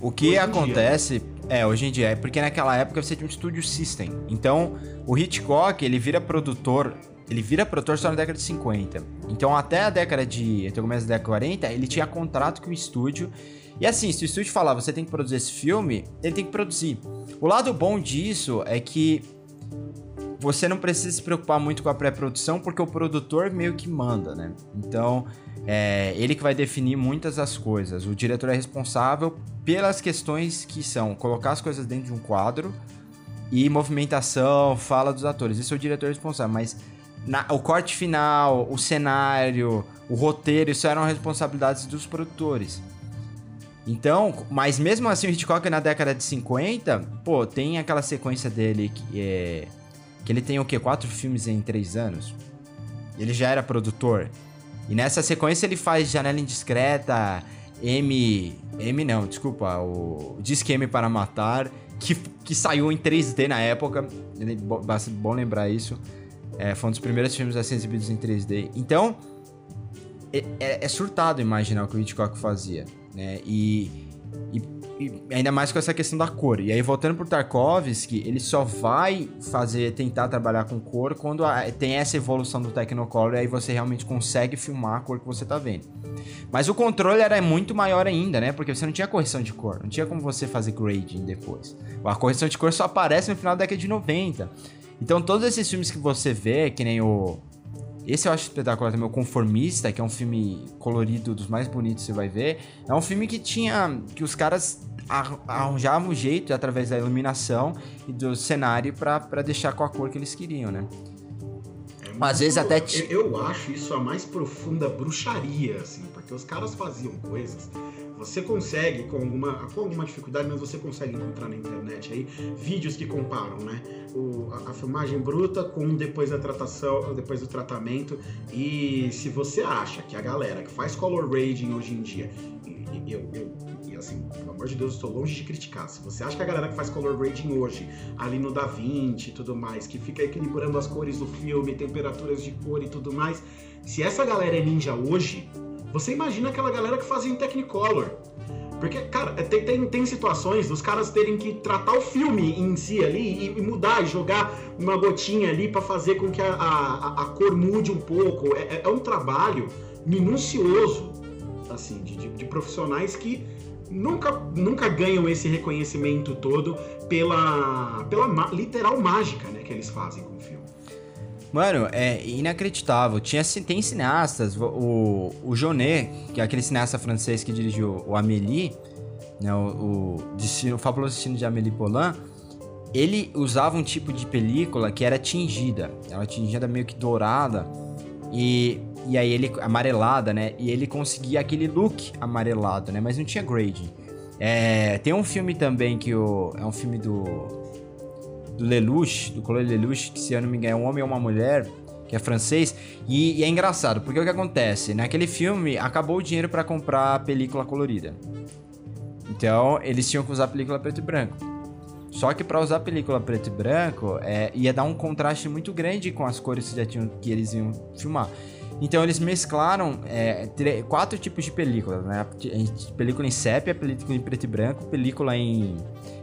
O que acontece é, hoje em dia, é porque naquela época você tinha um studio system. Então, o Hitchcock, ele vira produtor, ele vira produtor só na década de 50. Então, até a década de, até o começo da década de 40, ele tinha contrato com o estúdio. E assim, se o estúdio falar, você tem que produzir esse filme, ele tem que produzir. O lado bom disso é que você não precisa se preocupar muito com a pré-produção, porque o produtor meio que manda, né? Então, é ele que vai definir muitas das coisas. O diretor é responsável pelas questões que são colocar as coisas dentro de um quadro e movimentação, fala dos atores. Isso é o diretor responsável, mas na- o corte final, o cenário, o roteiro, isso eram responsabilidades dos produtores. Então, mas mesmo assim o Hitchcock na década de 50, pô, tem aquela sequência dele que é que ele tem o quê? Quatro filmes em três anos. Ele já era produtor. E nessa sequência ele faz Janela Indiscreta, M. M não, desculpa, o Disque M para Matar, que, que saiu em 3D na época. Bastante bom lembrar isso. É, foi um dos primeiros filmes a ser exibidos em 3D. Então, é, é- é surtado imaginar o que o Hitchcock fazia, né? E, e- e ainda mais com essa questão da cor. E aí, voltando pro Tarkovsky, ele só vai fazer, tentar trabalhar com cor quando a- tem essa evolução do Technicolor e aí você realmente consegue filmar a cor que você tá vendo. Mas o controle era muito maior ainda, né? Porque você não tinha correção de cor, não tinha como você fazer grading depois. A correção de cor só aparece no final da década de 90. Então, todos esses filmes que você vê, que nem o esse eu acho espetacular também, o Conformista, que é um filme colorido dos mais bonitos que você vai ver. É um filme que tinha. que os caras ar- arranjavam um jeito através da iluminação e do cenário pra pra deixar com a cor que eles queriam, né? Às vezes até Eu, eu acho isso a mais profunda bruxaria, assim, porque os caras faziam coisas. Você consegue, com alguma, com alguma dificuldade, mas você consegue encontrar na internet aí vídeos que comparam, né? O, a, a filmagem bruta com depois da tratação, depois do tratamento. E se você acha que a galera que faz color grading hoje em dia, e, eu, eu assim, pelo amor de Deus, eu estou longe de criticar. Se você acha que a galera que faz color grading hoje, ali no Da Vinci e tudo mais, que fica equilibrando as cores do filme, temperaturas de cor e tudo mais, se essa galera é ninja hoje, você imagina aquela galera que fazia em Technicolor. Porque, cara, tem, tem, tem situações dos caras terem que tratar o filme em si ali e, e mudar, e jogar uma gotinha ali pra fazer com que a, a, a cor mude um pouco. É, é- é um trabalho minucioso, assim, de, de- profissionais que nunca, nunca ganham esse reconhecimento todo pela, pela literal mágica né, que eles fazem com o filme. Mano, é inacreditável. Tinha, tem cineastas, o, o Jonet, que é aquele cineasta francês que dirigiu o Amélie, né, o, o, destino, o fabuloso destino de Amélie Poulain, ele usava um tipo de película que era tingida. Ela tingida meio que dourada e, e aí ele amarelada, né? E ele conseguia aquele look amarelado, né? Mas não tinha grading. É, tem um filme também que o, é um filme do do Lelouch, do Chloé Lelouch, que se eu não me engano é um homem ou uma mulher, que é francês, e, e é engraçado, porque o que acontece? Naquele filme, acabou o dinheiro pra comprar a película colorida. Então, eles tinham que usar película preto e branco. Só que pra usar película preto e branco, é, ia dar um contraste muito grande com as cores que, já tinham, que eles iam filmar. Então eles mesclaram é, quatro tipos de películas, né? Película em sépia, película em preto e branco, película em,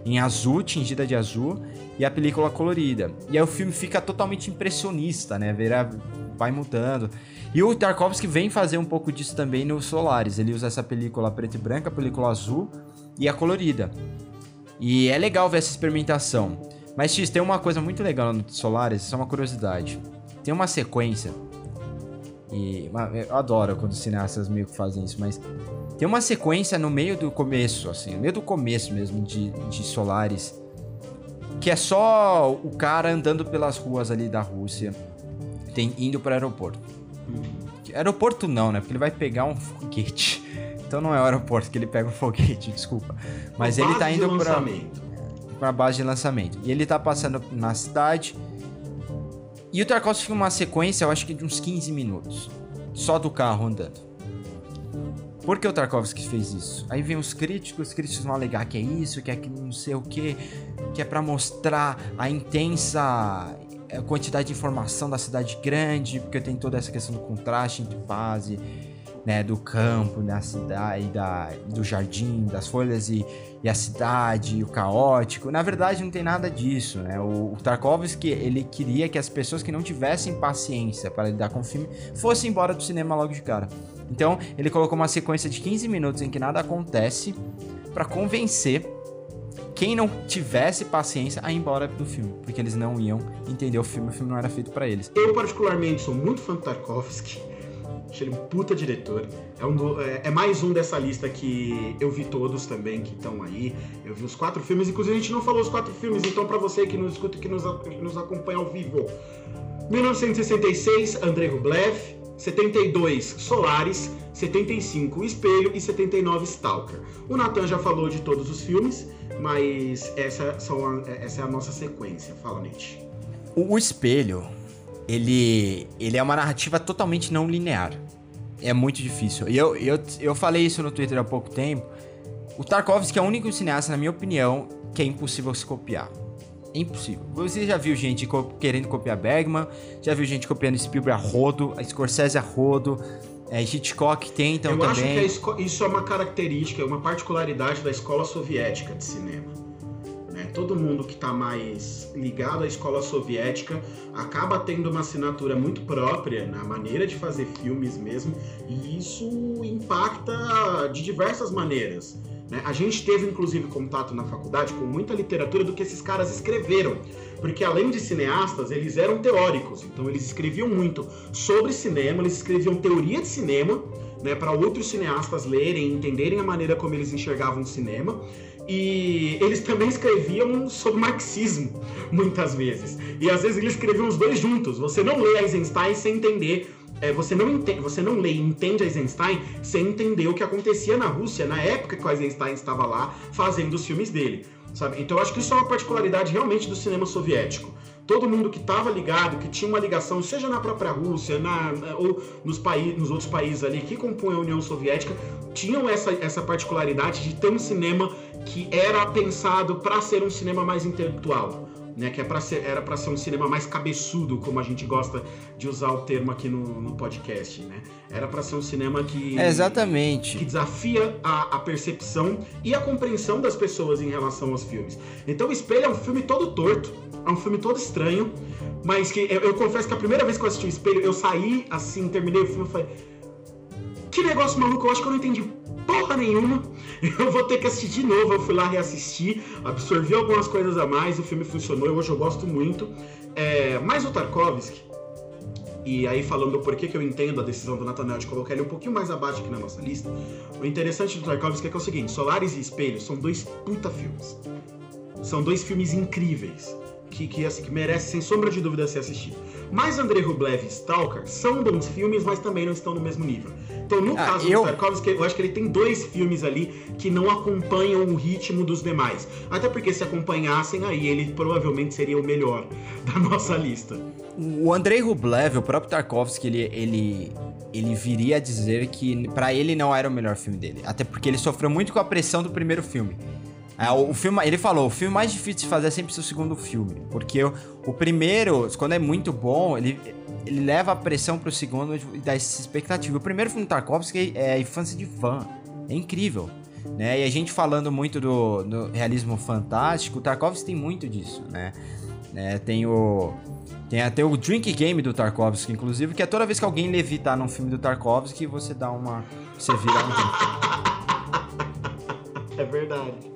em azul, tingida de azul, e a película colorida. E aí o filme fica totalmente impressionista, né? Vira, vai mudando. E o Tarkovsky vem fazer um pouco disso também no Solaris. Ele usa essa película preta e branca, a película azul e a colorida. E é legal ver essa experimentação. Mas, X, tem uma coisa muito legal no Solaris, isso é uma curiosidade. Tem uma sequência. E eu adoro quando os cineastas meio que fazem isso, mas tem uma sequência no meio do começo, assim, no meio do começo mesmo de, de Solaris, que é só o cara andando pelas ruas ali da Rússia, tem, indo para o aeroporto. Aeroporto não, né? Porque ele vai pegar um foguete. Então não é o aeroporto que ele pega um foguete, desculpa. Mas Uma ele tá indo lançamento. pra base de lançamento. E ele tá passando na cidade. E o Tarkovsky fica uma sequência, eu acho que de uns 15 minutos. Só do carro andando. Por que o Tarkovsky fez isso? Aí vem os críticos, os críticos vão alegar que é isso, que é que não sei o que, que é pra mostrar a intensa eh, quantidade de informação da cidade grande, porque tem toda essa questão do contraste entre base, né, do campo, da cidade, da, do jardim, das folhas e, e a cidade, o caótico. Na verdade, não tem nada disso, né? O, o Tarkovsky, ele queria que as pessoas que não tivessem paciência para lidar com o filme fossem embora do cinema logo de cara. Então, ele colocou uma sequência de 15 minutos em que nada acontece para convencer quem não tivesse paciência a ir embora do filme, porque eles não iam entender o filme, o filme não era feito para eles. Eu, particularmente, sou muito fã do Tarkovsky. Acho ele um puta diretor. É, um do- é- é mais um dessa lista que eu vi todos também que estão aí. Eu vi os quatro filmes, inclusive a gente não falou os quatro filmes, então pra você que nos escuta e que nos, que nos acompanha ao vivo. 1966, Andrei Rublev. 72, Solaris. 75, O Espelho. E 79, Stalker. O Nathan já falou de todos os filmes, mas essa, são a- essa é a nossa sequência. Fala, Nietzsche. O espelho, ele, ele é uma narrativa totalmente não linear. É muito difícil. E eu, eu, eu falei isso no Twitter há pouco tempo. O Tarkovsky é o único cineasta, na minha opinião, que é impossível se copiar. É impossível. Você já viu gente co- querendo copiar Bergman, já viu gente copiando Spielberg a rodo, a Scorsese a rodo, é, Hitchcock tentam Eu também. acho que isso é uma característica, uma particularidade da escola soviética de cinema. Todo mundo que está mais ligado à escola soviética acaba tendo uma assinatura muito própria na maneira de fazer filmes mesmo, e isso impacta de diversas maneiras. né? A gente teve inclusive contato na faculdade com muita literatura do que esses caras escreveram, porque além de cineastas, eles eram teóricos, então eles escreviam muito sobre cinema, eles escreviam teoria de cinema, né, para outros cineastas lerem e entenderem a maneira como eles enxergavam o cinema. E eles também escreviam sobre marxismo, muitas vezes. E às vezes eles escreviam os dois juntos. Você não lê Eisenstein sem entender é, você, não entende, você não lê e entende Eisenstein sem entender o que acontecia na Rússia na época que o Eisenstein estava lá fazendo os filmes dele. Sabe? Então eu acho que isso é uma particularidade realmente do cinema soviético. Todo mundo que estava ligado, que tinha uma ligação, seja na própria Rússia, na, ou nos, países, nos outros países ali que compõem a União Soviética, tinham essa, essa particularidade de ter um cinema que era pensado para ser um cinema mais intelectual né? Que é pra ser, era para ser um cinema mais cabeçudo, como a gente gosta de usar o termo aqui no, no podcast, né? Era para ser um cinema que é exatamente que desafia a, a, percepção e a compreensão das pessoas em relação aos filmes. Então, o Espelho é um filme todo torto, é um filme todo estranho, mas que eu, eu confesso que a primeira vez que eu assisti o Espelho, eu saí assim, terminei o filme e falei que negócio maluco, eu acho que eu não entendi porra nenhuma. Eu vou ter que assistir de novo. Eu fui lá reassistir, absorvi algumas coisas a mais, o filme funcionou, hoje eu gosto muito. É, mas o Tarkovsky, e aí falando do porquê que eu entendo a decisão do Nathaniel de colocar ele um pouquinho mais abaixo aqui na nossa lista, o interessante do Tarkovsky é que é o seguinte, Solares e Espelhos são dois puta filmes. São dois filmes incríveis que, que, que merece, sem sombra de dúvida, ser assistido. Mas Andrei Rublev e Stalker são bons filmes, mas também não estão no mesmo nível. Então, no ah, caso eu... do Tarkovsky, eu acho que ele tem dois filmes ali que não acompanham o ritmo dos demais. Até porque se acompanhassem, aí ele provavelmente seria o melhor da nossa lista. O Andrei Rublev, o próprio Tarkovsky, ele, ele, ele viria a dizer que para ele não era o melhor filme dele. Até porque ele sofreu muito com a pressão do primeiro filme. É, o, filme, ele falou, o filme mais difícil de fazer é sempre o segundo filme. Porque o, o primeiro, quando é muito bom, ele, ele leva a pressão pro segundo e dá essa expectativa. O primeiro filme do Tarkovsky é infância de fã. É incrível. Né? E a gente falando muito do, do realismo fantástico, o Tarkovsky tem muito disso, né? né? Tem o... Tem até o Drink Game do Tarkovsky, inclusive, que é toda vez que alguém levitar num filme do Tarkovsky, você dá uma... Você vira um... É verdade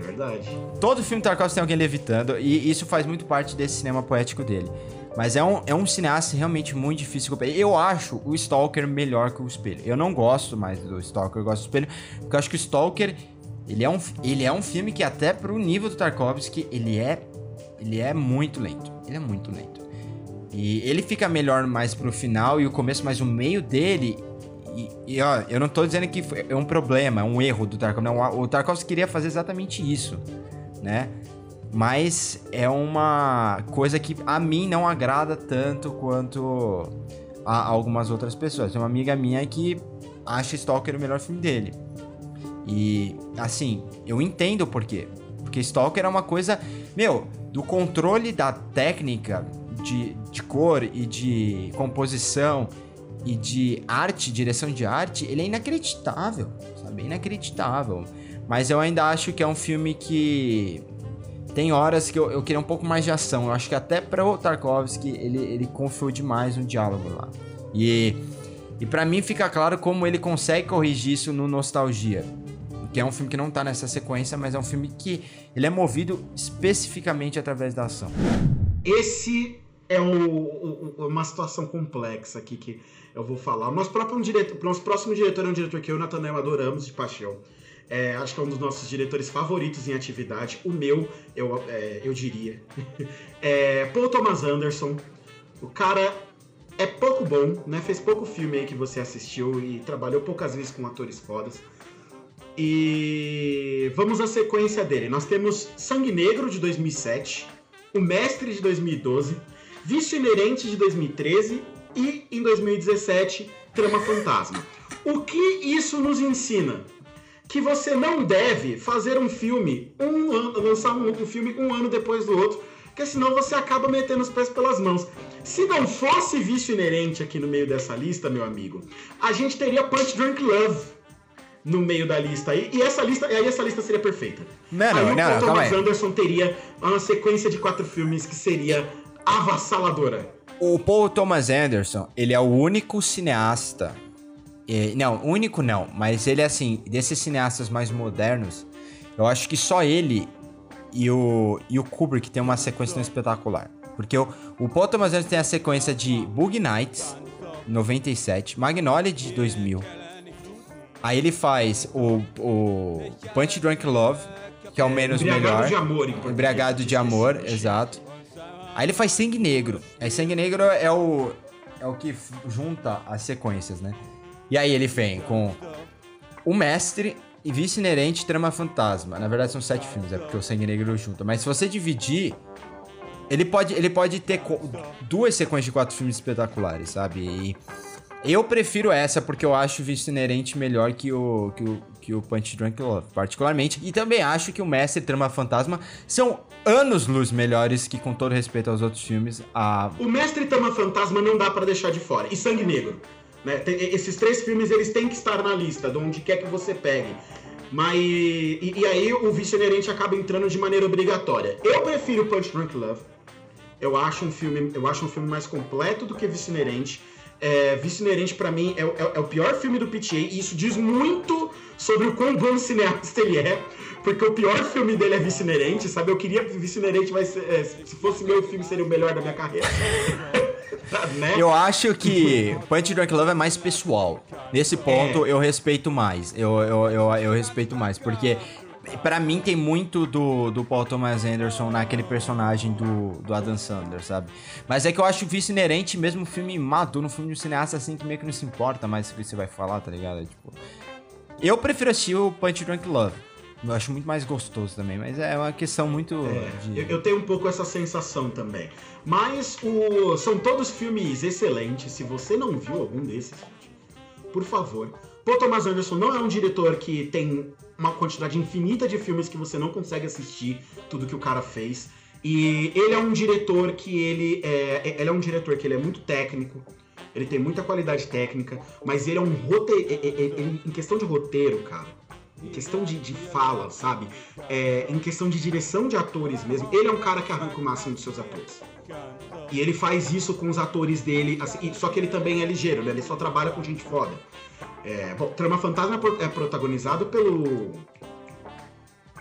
verdade. Todo filme Tarkovsky tem alguém levitando, e isso faz muito parte desse cinema poético dele. Mas é um, é um cineasta realmente muito difícil. Eu acho o Stalker melhor que o Espelho. Eu não gosto mais do Stalker, eu gosto do Espelho, porque eu acho que o Stalker, ele é um, ele é um filme que até pro nível do Tarkovsky, ele é, ele é muito lento. Ele é muito lento. E ele fica melhor mais pro final e o começo, mas o meio dele e, e, ó, eu não tô dizendo que é um problema, é um erro do Tarkovsky. Não, o Tarkovsky queria fazer exatamente isso, né? Mas é uma coisa que a mim não agrada tanto quanto a algumas outras pessoas. Tem uma amiga minha que acha Stalker o melhor filme dele. E, assim, eu entendo o porquê. Porque Stalker é uma coisa, meu, do controle da técnica de, de cor e de composição e de arte, direção de arte, ele é inacreditável, sabe? Inacreditável. Mas eu ainda acho que é um filme que tem horas que eu, eu queria um pouco mais de ação. Eu acho que até para o Tarkovsky ele, ele confiou demais no diálogo lá. E, e para mim fica claro como ele consegue corrigir isso no Nostalgia. Que é um filme que não tá nessa sequência, mas é um filme que ele é movido especificamente através da ação. Esse é uma situação complexa aqui que eu vou falar. O nosso, próprio diretor, nosso próximo diretor é um diretor que eu e o Nathaniel adoramos de paixão. É, acho que é um dos nossos diretores favoritos em atividade. O meu, eu, é, eu diria. É Paul Thomas Anderson. O cara é pouco bom, né? Fez pouco filme aí que você assistiu e trabalhou poucas vezes com atores fodas. E vamos à sequência dele. Nós temos Sangue Negro de 2007, O Mestre de 2012, Vício Inerente de 2013 e, em 2017, Trama Fantasma. O que isso nos ensina? Que você não deve fazer um filme, um ano, lançar um, um filme um ano depois do outro, porque senão você acaba metendo os pés pelas mãos. Se não fosse vício inerente aqui no meio dessa lista, meu amigo, a gente teria Punch Drunk Love no meio da lista aí, e essa lista, aí essa lista seria perfeita. Não, aí não, o não, Thomas Anderson teria uma sequência de quatro filmes que seria avassaladora. O Paul Thomas Anderson, ele é o único cineasta. É, não, único não, mas ele é assim, desses cineastas mais modernos, eu acho que só ele e o, e o Kubrick tem uma sequência espetacular. Porque o, o Paul Thomas Anderson tem a sequência de Bug Nights, 97, Magnolia de 2000. Aí ele faz o, o Punch Drunk Love, que é o menos Embriagado melhor. de amor. Embriagado de amor, exato. Aí ele faz Sangue Negro. Aí Sangue Negro é o é o que junta as sequências, né? E aí ele vem com O Mestre e Vice Inerente Trama Fantasma. Na verdade são sete filmes, é porque o Sangue Negro junta. Mas se você dividir, ele pode, ele pode ter duas sequências de quatro filmes espetaculares, sabe? E eu prefiro essa porque eu acho o Vice Inerente melhor que o, que o, que o Punch Drunk Love, particularmente. E também acho que o Mestre Trama Fantasma são anos-luz melhores que, com todo respeito aos outros filmes, a... O Mestre Tama Fantasma não dá pra deixar de fora. E Sangue Negro. Né? Tem- esses três filmes eles têm que estar na lista, de onde quer que você pegue. Mas. E, e aí o Vício Inerente acaba entrando de maneira obrigatória. Eu prefiro Punch Drunk Love. Eu acho um filme, eu acho um filme mais completo do que Vício Inerente. É, Vício Inerente, pra mim, é, o- é é o pior filme do PTA, e isso diz muito sobre o quão bom cineasta ele é, porque o pior filme dele é Vício Inerente, sabe? Eu queria que Vício Inerente ser, é, se fosse meu filme, seria o melhor da minha carreira. né? Eu acho que Punch Drunk Love é mais pessoal. Nesse ponto, eu respeito mais. Eu, eu, eu, eu respeito mais, porque... Pra mim tem muito do, do Paul Thomas Anderson naquele personagem do, do Adam Sandler, sabe? Mas é que eu acho vice inerente mesmo um filme maduro, um filme de um cineasta assim que meio que não se importa mais se você vai falar, tá ligado? É, Tipo, eu prefiro assistir o Punch Drunk Love. Eu acho muito mais gostoso também, mas é uma questão muito de... Eu, eu tenho um pouco essa sensação também. Mas o- são todos filmes excelentes. Se você não viu algum desses, por favor. Paul Thomas Anderson não é um diretor que tem uma quantidade infinita de filmes que você não consegue assistir tudo que o cara fez. E ele é um diretor que ele é, ele é um diretor que ele é muito técnico. Ele tem muita qualidade técnica, mas ele é um roteiro. Em questão de roteiro, cara, em questão de, de fala, sabe? É, em questão de direção de atores mesmo, ele é um cara que arranca o máximo dos seus atores. E ele faz isso com os atores dele, assim, só que ele também é ligeiro, né? Ele só trabalha com gente foda. É, bom, Trama Fantasma é é protagonizado pelo.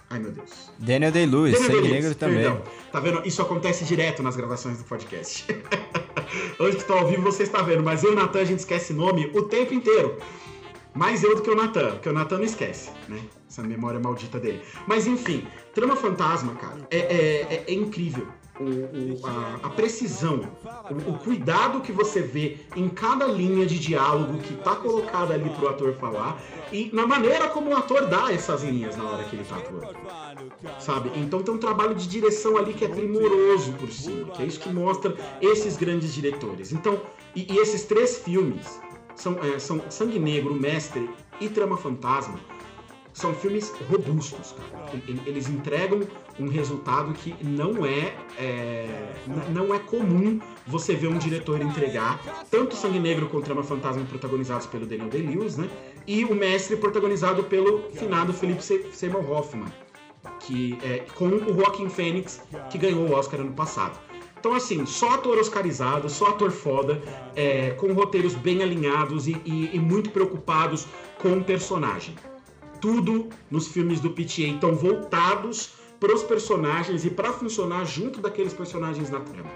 Ai meu Deus. Daniel Day-Lewis, Sangue Negro também. perdão. Tá vendo? Isso acontece direto nas gravações do podcast. Hoje que tá ao vivo você está vendo, mas eu e o Natan a gente esquece nome o tempo inteiro. Mais eu do que o Natan, porque o Natan não esquece, né? Essa memória maldita dele. Mas enfim, Trama Fantasma, cara, é, é- é- é incrível. O- o- a, a precisão, o, o cuidado que você vê em cada linha de diálogo que tá colocada ali pro ator falar e na maneira como o ator dá essas linhas na hora que ele tá atuando sabe? Então tem um trabalho de direção ali que é primoroso por cima, que é isso que mostra esses grandes diretores. Então, e, e esses três filmes são, é, são Sangue Negro, Mestre e Trama Fantasma. São filmes robustos, cara. E- Eles entregam um resultado que não é, é, não é comum você ver um diretor entregar. Tanto Sangue Negro quanto Trama Fantasma protagonizados pelo Daniel Day-Lewis, né? E o Mestre protagonizado pelo finado Philip Se- Seymour Hoffman que é, com o Joaquin Phoenix, que ganhou o Oscar ano passado. Então, assim, só ator oscarizado, só ator foda, é, com roteiros bem alinhados e, e- e muito preocupados com o personagem. Tudo nos filmes do PTA estão voltados para os personagens e para funcionar junto daqueles personagens na trama.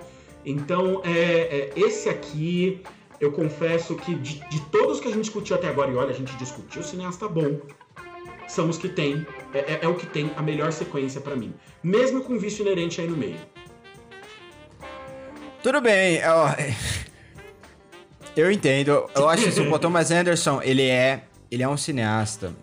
Então, é, é, esse aqui, eu confesso que de, de todos que a gente discutiu até agora, e olha, a gente discutiu o cineasta bom, são os que tem, é, é- é o que tem a melhor sequência pra mim. Mesmo com vício inerente aí no meio. Tudo bem, eu, eu entendo. Eu acho que o Paul Thomas Anderson, ele é, ele é um cineasta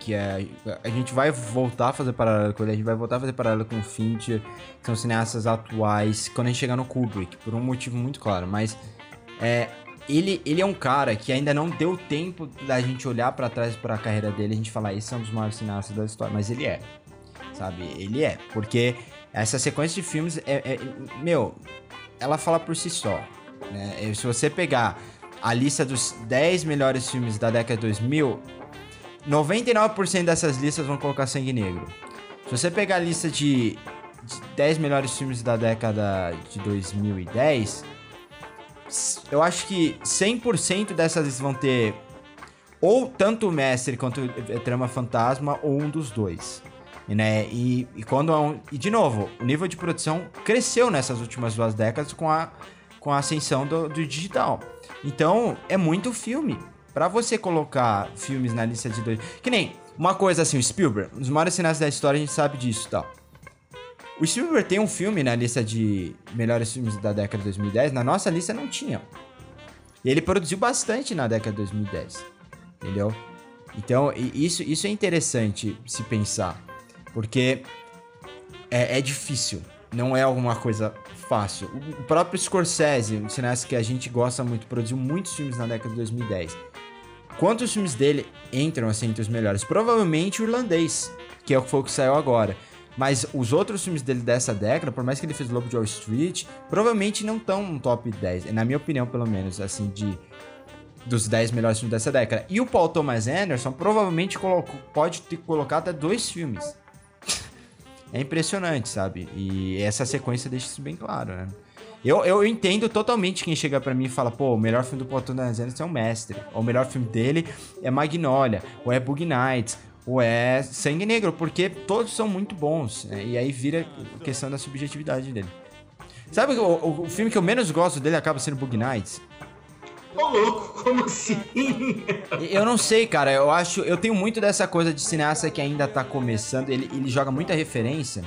que é, a gente vai voltar a fazer paralelo com ele, a gente vai voltar a fazer paralelo com o Fincher, que são cineastas atuais, quando a gente chegar no Kubrick, por um motivo muito claro, mas é, ele, ele é um cara que ainda não deu tempo da gente olhar pra trás pra carreira dele e a gente falar, esse é um dos maiores cineastas da história, mas ele é, sabe? Ele é, porque essa sequência de filmes é, é- meu, ela fala por si só. Né? Se você pegar a lista dos 10 melhores filmes da década de 2000, 99% dessas listas vão colocar Sangue Negro. Se você pegar a lista de, de 10 melhores filmes da década de 2010, s- eu acho que 100% dessas listas vão ter ou tanto o Mestre quanto o Trama Fantasma ou um dos dois. Né, e, e quando é um- e de novo, o nível de produção cresceu nessas últimas duas décadas com a, com a ascensão do, do digital. Então, é muito filme. Pra você colocar filmes na lista de dois. Que nem Uma coisa assim, o Spielberg, um dos maiores cineastas da história, a gente sabe disso e tal. O Spielberg tem um filme na lista de melhores filmes da década de 2010, na nossa lista não tinha. E ele produziu bastante na década de 2010, entendeu? Então, isso, isso é interessante se pensar, porque é, é difícil, não é alguma coisa fácil. O, o próprio Scorsese, um cineasta que a gente gosta muito, produziu muitos filmes na década de 2010. Quantos filmes dele entram assim entre os melhores? Provavelmente o irlandês, que é o que foi o que saiu agora. Mas os outros filmes dele dessa década, por mais que ele fez Lobo de Wall Street, provavelmente não estão no top 10, na minha opinião, pelo menos, assim, de dos 10 melhores filmes dessa década. E o Paul Thomas Anderson provavelmente colocou, pode ter colocado até dois filmes. É impressionante, sabe? E essa sequência deixa isso bem claro, né? Eu, eu entendo totalmente quem chega pra mim e fala, pô, o melhor filme do Paul Thomas Anderson é o Mestre. Ou o melhor filme dele é Magnolia, ou é Bug Nights, ou é Sangue Negro, porque todos são muito bons. né? E aí vira questão da subjetividade dele. Sabe o, o- o filme que eu menos gosto dele acaba sendo Bug Nights? Ô, louco, como assim? Eu não sei, cara. Eu acho. Eu tenho muito dessa coisa de cineasta que ainda tá começando. Ele, ele joga muita referência.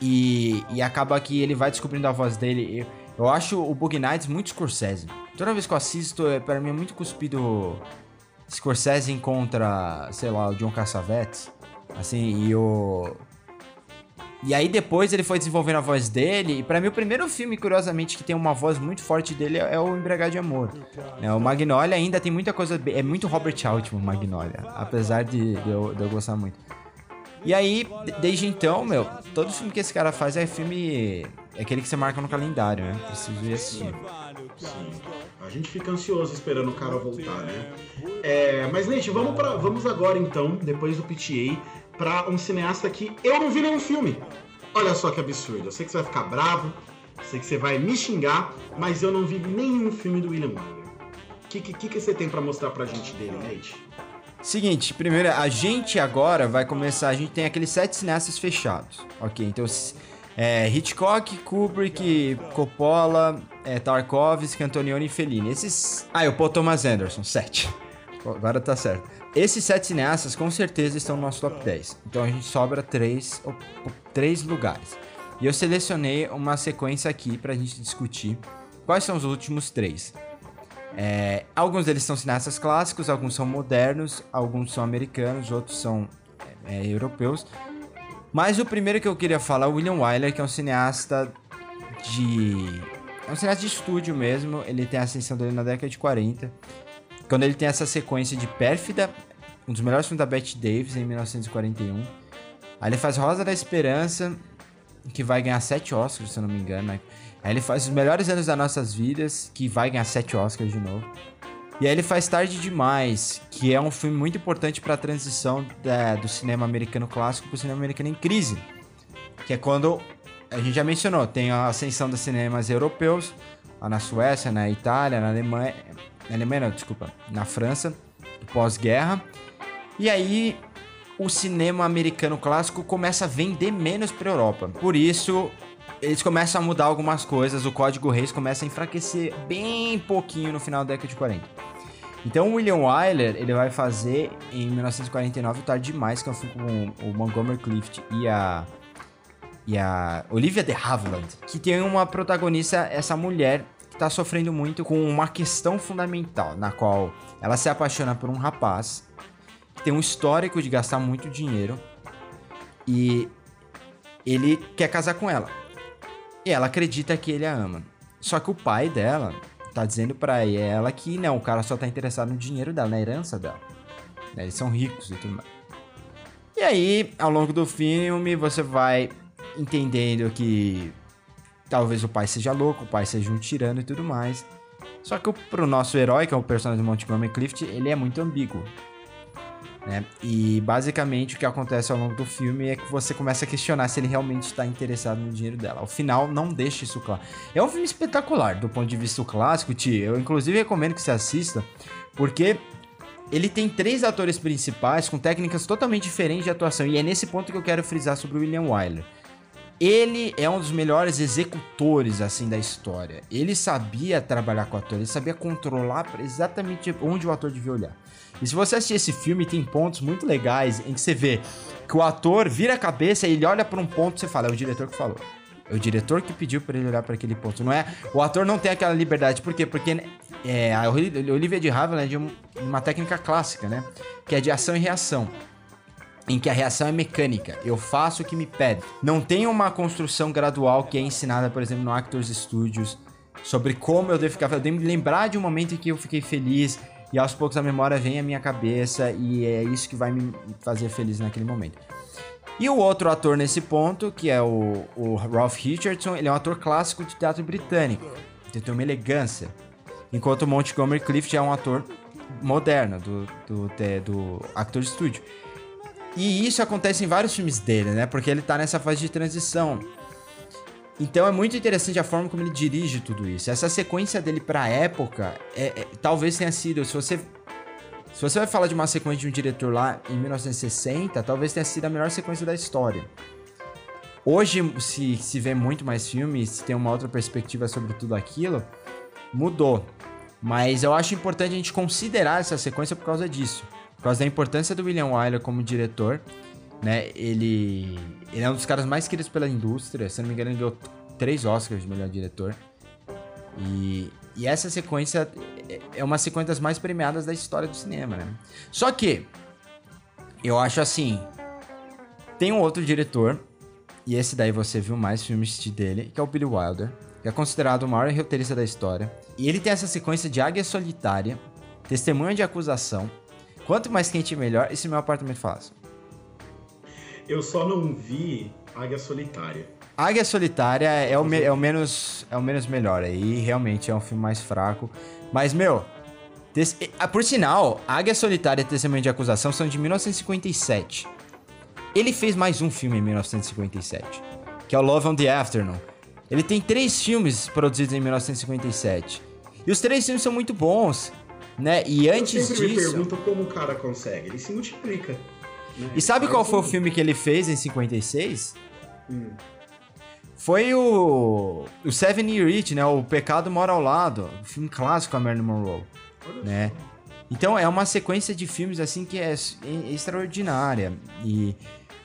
E, e acaba que ele vai descobrindo a voz dele. Eu, eu acho o Bug Nights muito Scorsese. Toda vez que eu assisto, é, pra mim é muito cuspido Scorsese contra, sei lá, o John Cassavetes. Assim, e o. E aí depois ele foi desenvolvendo a voz dele. E pra mim o primeiro filme, curiosamente, que tem uma voz muito forte dele é, é o Embriagado de Amor. É, o Magnolia ainda tem muita coisa. É muito Robert Altman, Magnolia. Apesar de, de eu, de eu gostar muito. E aí, de- desde então, meu, todo filme que esse cara faz é filme. É aquele que você marca no calendário, né? Preciso ir assistir. Sim. A gente fica ansioso esperando o cara voltar, né? É, mas, gente, vamos, pra, vamos agora então, depois do PTA, pra um cineasta que eu não vi nenhum filme. Olha só que absurdo. Eu sei que você vai ficar bravo, sei que você vai me xingar, mas eu não vi nenhum filme do William Wyler. O que, que, que você tem pra mostrar pra gente dele, Nate? Seguinte, primeiro, a gente agora vai começar. A gente tem aqueles sete cineastas fechados. Ok, então. É, Hitchcock, Kubrick, Coppola, é, Tarkovsky, Antonioni e Fellini. Esses. Ah, e o Paul Thomas Anderson, sete. Pô, Agora tá certo. Esses sete cineastas com certeza estão no nosso top 10. Então a gente sobra três, três lugares. E eu selecionei uma sequência aqui pra gente discutir quais são os últimos três. É, alguns deles são cineastas clássicos, alguns são modernos, alguns são americanos, outros são é, europeus. Mas o primeiro que eu queria falar é o William Wyler, que é um cineasta de. É um cineasta de estúdio mesmo. Ele tem a ascensão dele na década de 40. Quando ele tem essa sequência de Pérfida, um dos melhores filmes da Bette Davis, em 1941. Aí ele faz Rosa da Esperança, que vai ganhar sete Oscars, se eu não me engano. né? Aí ele faz Os Melhores Anos das Nossas Vidas, que vai ganhar sete Oscars de novo. E aí ele faz Tarde Demais, que é um filme muito importante para a transição da- do cinema americano clássico para o cinema americano em crise. Que é quando, a gente já mencionou, tem a ascensão dos cinemas europeus, na Suécia, na Itália, na Alemanha, na Alemanha não, desculpa, na França, pós-guerra. E aí o cinema americano clássico começa a vender menos para Europa. Por isso, eles começam a mudar algumas coisas, o código Reis começa a enfraquecer bem pouquinho no final da década de 40. Então o William Wyler, ele vai fazer em 1949 o Tarde Demais, que é um filme com o Montgomery Clift e a e a Olivia de Havilland, que tem uma protagonista, essa mulher que tá sofrendo muito com uma questão fundamental, na qual ela se apaixona por um rapaz que tem um histórico de gastar muito dinheiro e ele quer casar com ela. E ela acredita que ele a ama. Só que o pai dela tá dizendo pra ela que não, o cara só tá interessado no dinheiro dela, na herança dela. Né, Eles são ricos e tudo mais. E aí, ao longo do filme, você vai entendendo que talvez o pai seja louco, o pai seja um tirano e tudo mais. Só que pro nosso herói, que é o personagem do Montgomery Clift, ele é muito ambíguo. Né? E basicamente o que acontece ao longo do filme é que você começa a questionar se ele realmente está interessado no dinheiro dela. Ao final, não deixa isso claro. É um filme espetacular do ponto de vista clássico, Ti. Eu inclusive recomendo que você assista, porque ele tem três atores principais com técnicas totalmente diferentes de atuação. E é nesse ponto que eu quero frisar sobre o William Wyler. ele é um dos melhores executores assim da história. Ele sabia trabalhar com o ator, ele sabia controlar exatamente onde o ator devia olhar. E se você assistir esse filme, tem pontos muito legais em que você vê que o ator vira a cabeça e ele olha para um ponto e você fala, é o diretor que falou. É o diretor que pediu para ele olhar para aquele ponto. Não é, o ator não tem aquela liberdade. Por quê? Porque é, a Olivia de Havilland é de uma técnica clássica, né? Que é de ação e reação em que a reação é mecânica. Eu faço o que me pede. Não tem uma construção gradual que é ensinada, por exemplo, no Actors Studios sobre como eu devo ficar. Eu devo me lembrar de um momento em que eu fiquei feliz e aos poucos a memória vem à minha cabeça e é isso que vai me fazer feliz naquele momento. E o outro ator nesse ponto, que é o, o Ralph Richardson, ele é um ator clássico de teatro britânico. Ele tem uma elegância. Enquanto Montgomery Clift é um ator moderno do, do, do, Actor Studio. E isso acontece em vários filmes dele, né? Porque ele tá nessa fase de transição. Então é muito interessante a forma como ele dirige tudo isso. Essa sequência dele pra época, é, é, talvez tenha sido, se você se você vai falar de uma sequência de um diretor lá em 1960, talvez tenha sido a melhor sequência da história. Hoje se, se vê muito mais filmes, se tem uma outra perspectiva sobre tudo aquilo, mudou. Mas eu acho importante a gente considerar essa sequência por causa disso. Por causa da importância do William Wyler como diretor, né? Ele, ele é um dos caras mais queridos pela indústria. Se não me engano, ele deu três Oscars de melhor diretor. E, e essa sequência é uma sequência das mais premiadas da história do cinema, né? Só que, eu acho assim, tem um outro diretor, e esse daí você viu mais filmes dele, que é o Billy Wilder, que é considerado o maior roteirista da história. E ele tem essa sequência de Águia Solitária, Testemunha de Acusação, Quanto mais quente, melhor. E se meu apartamento falasse? Eu só não vi Águia Solitária. Águia Solitária é o, me, é o, menos, é o menos melhor. Aí realmente é um filme mais fraco. Mas, meu, ah, por sinal, Águia Solitária e Testemunho de Acusação são de 1957. Ele fez mais um filme em 1957, que é o Love on the Afternoon. Ele tem três filmes produzidos em 1957. E os três filmes são muito bons. Né? E antes eu sempre disso. me pergunto como o cara consegue. Ele se multiplica. E sabe qual foi o filme que ele fez em 56? Hum. Foi o. O Seven Year Itch, né? O Pecado Mora ao Lado. Um filme clássico a Marilyn Monroe. Olha né? Só. Então é uma sequência de filmes assim que é extraordinária. E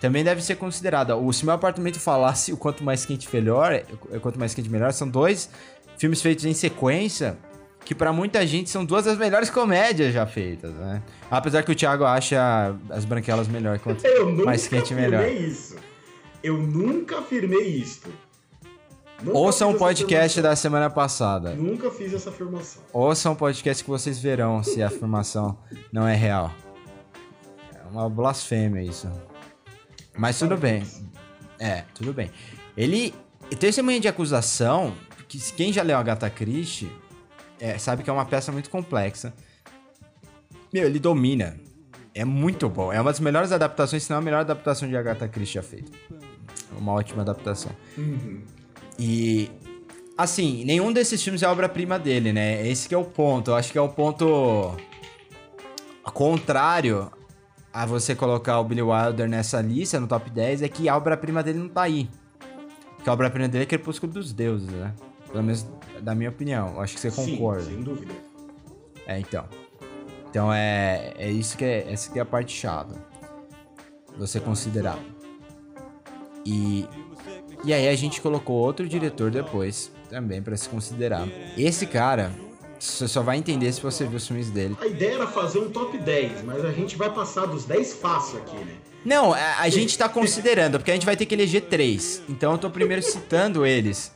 também deve ser considerada. O Se Meu Apartamento Falasse, o Quanto Mais Quente Melhor, Quanto Mais Quente Melhor, são dois filmes feitos em sequência que para muita gente são duas das melhores comédias já feitas, né? Apesar que o Thiago acha as branquelas melhor quanto Eu nunca mais quente melhor. isso. Eu nunca afirmei isso. Nunca Ouçam um podcast da semana passada. Nunca fiz essa afirmação. Ouçam um podcast que vocês verão se a afirmação não é real. É uma blasfêmia isso. Mas tudo bem. É, tudo bem. Ele tem esse de acusação que quem já leu a Agatha Christie é, sabe que é uma peça muito complexa. Meu, ele domina. É muito bom. É uma das melhores adaptações, se não a melhor adaptação de Agatha Christie já feita. Uma ótima adaptação. Uhum. E assim, nenhum desses filmes é obra-prima dele, né? Esse é o ponto. Eu acho que é o ponto contrário a você colocar o Billy Wilder nessa lista, no top 10, é que a obra-prima dele não tá aí. Porque a obra-prima dele é Crepúsculo dos Deuses, né? Pelo menos da minha opinião. Acho que você Sim, concorda. sem dúvida. É, então. Então é, é isso que é, essa que é a parte chata. Você considerar. E, e aí a gente colocou outro diretor depois, também para se considerar. Esse cara, você só vai entender se você viu os filmes dele. A ideia era fazer um top 10, mas a gente vai passar dos 10 fácil aqui, né? Não, a, a gente tá considerando, porque a gente vai ter que eleger três. Então eu tô primeiro citando eles.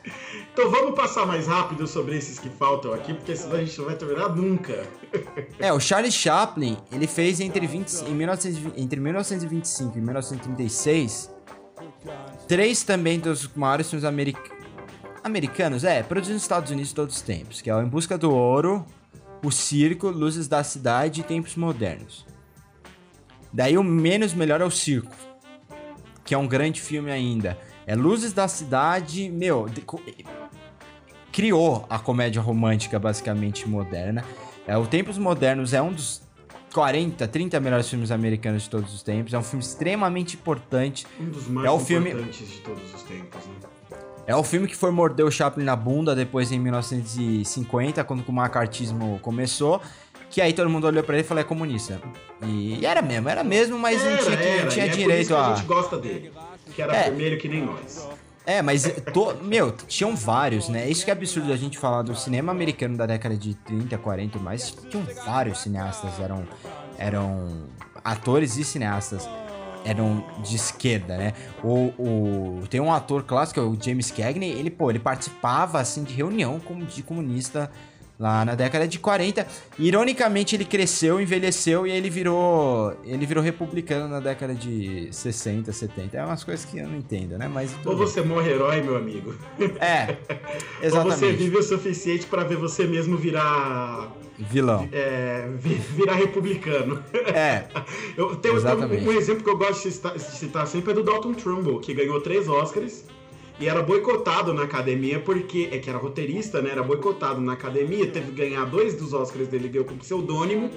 Então vamos passar mais rápido sobre esses que faltam aqui, porque senão a gente não vai terminar nunca. É, o Charlie Chaplin, ele fez entre, 20, em 1920, entre 1925 e 1936 três também dos maiores filmes americ... americanos, é, produzidos nos Estados Unidos todos os tempos, que é o Em Busca do Ouro, O Circo, Luzes da Cidade e Tempos Modernos. Daí o menos melhor é o Circo, que é um grande filme ainda. É Luzes da Cidade, meu, criou a comédia romântica basicamente moderna. É, o Tempos Modernos é um dos 40, 30 melhores filmes americanos de todos os tempos. É um filme extremamente importante. Um dos mais É o filme- importantes de todos os tempos, né? É o filme que foi morder o Chaplin na bunda depois em 1950, quando o macartismo começou. Que aí todo mundo olhou pra ele e falou, é comunista. E, e era mesmo, era mesmo, mas não Era, tinha, que- era, não tinha é direito que a... a gente gosta dele. Que era É. vermelho que nem nós. É, mas, to- meu, tinham vários, né? Isso que é absurdo a gente falar do cinema americano da década de 30, 40 e mais. Tinham vários cineastas, eram, eram atores e cineastas. Eram de esquerda, né? O, o, tem um ator clássico, o James Cagney, ele, pô, ele participava, assim, de reunião como de comunista lá na década de 40. Ironicamente, ele cresceu, envelheceu e ele virou ele virou republicano na década de 60, 70. É umas coisas que eu não entendo, né? Mas Ou bem. você morre herói, meu amigo. É, Ou você exatamente. vive o suficiente pra ver você mesmo virar. Vilão. é, vi- virar republicano. É, Eu tenho, Exatamente. um, um exemplo que eu gosto de citar, de citar sempre é do Dalton Trumbull, que ganhou três Oscars e era boicotado na academia porque. É que era roteirista, né? Era boicotado na academia, teve que ganhar dois dos Oscars dele, ganhou com pseudônimo,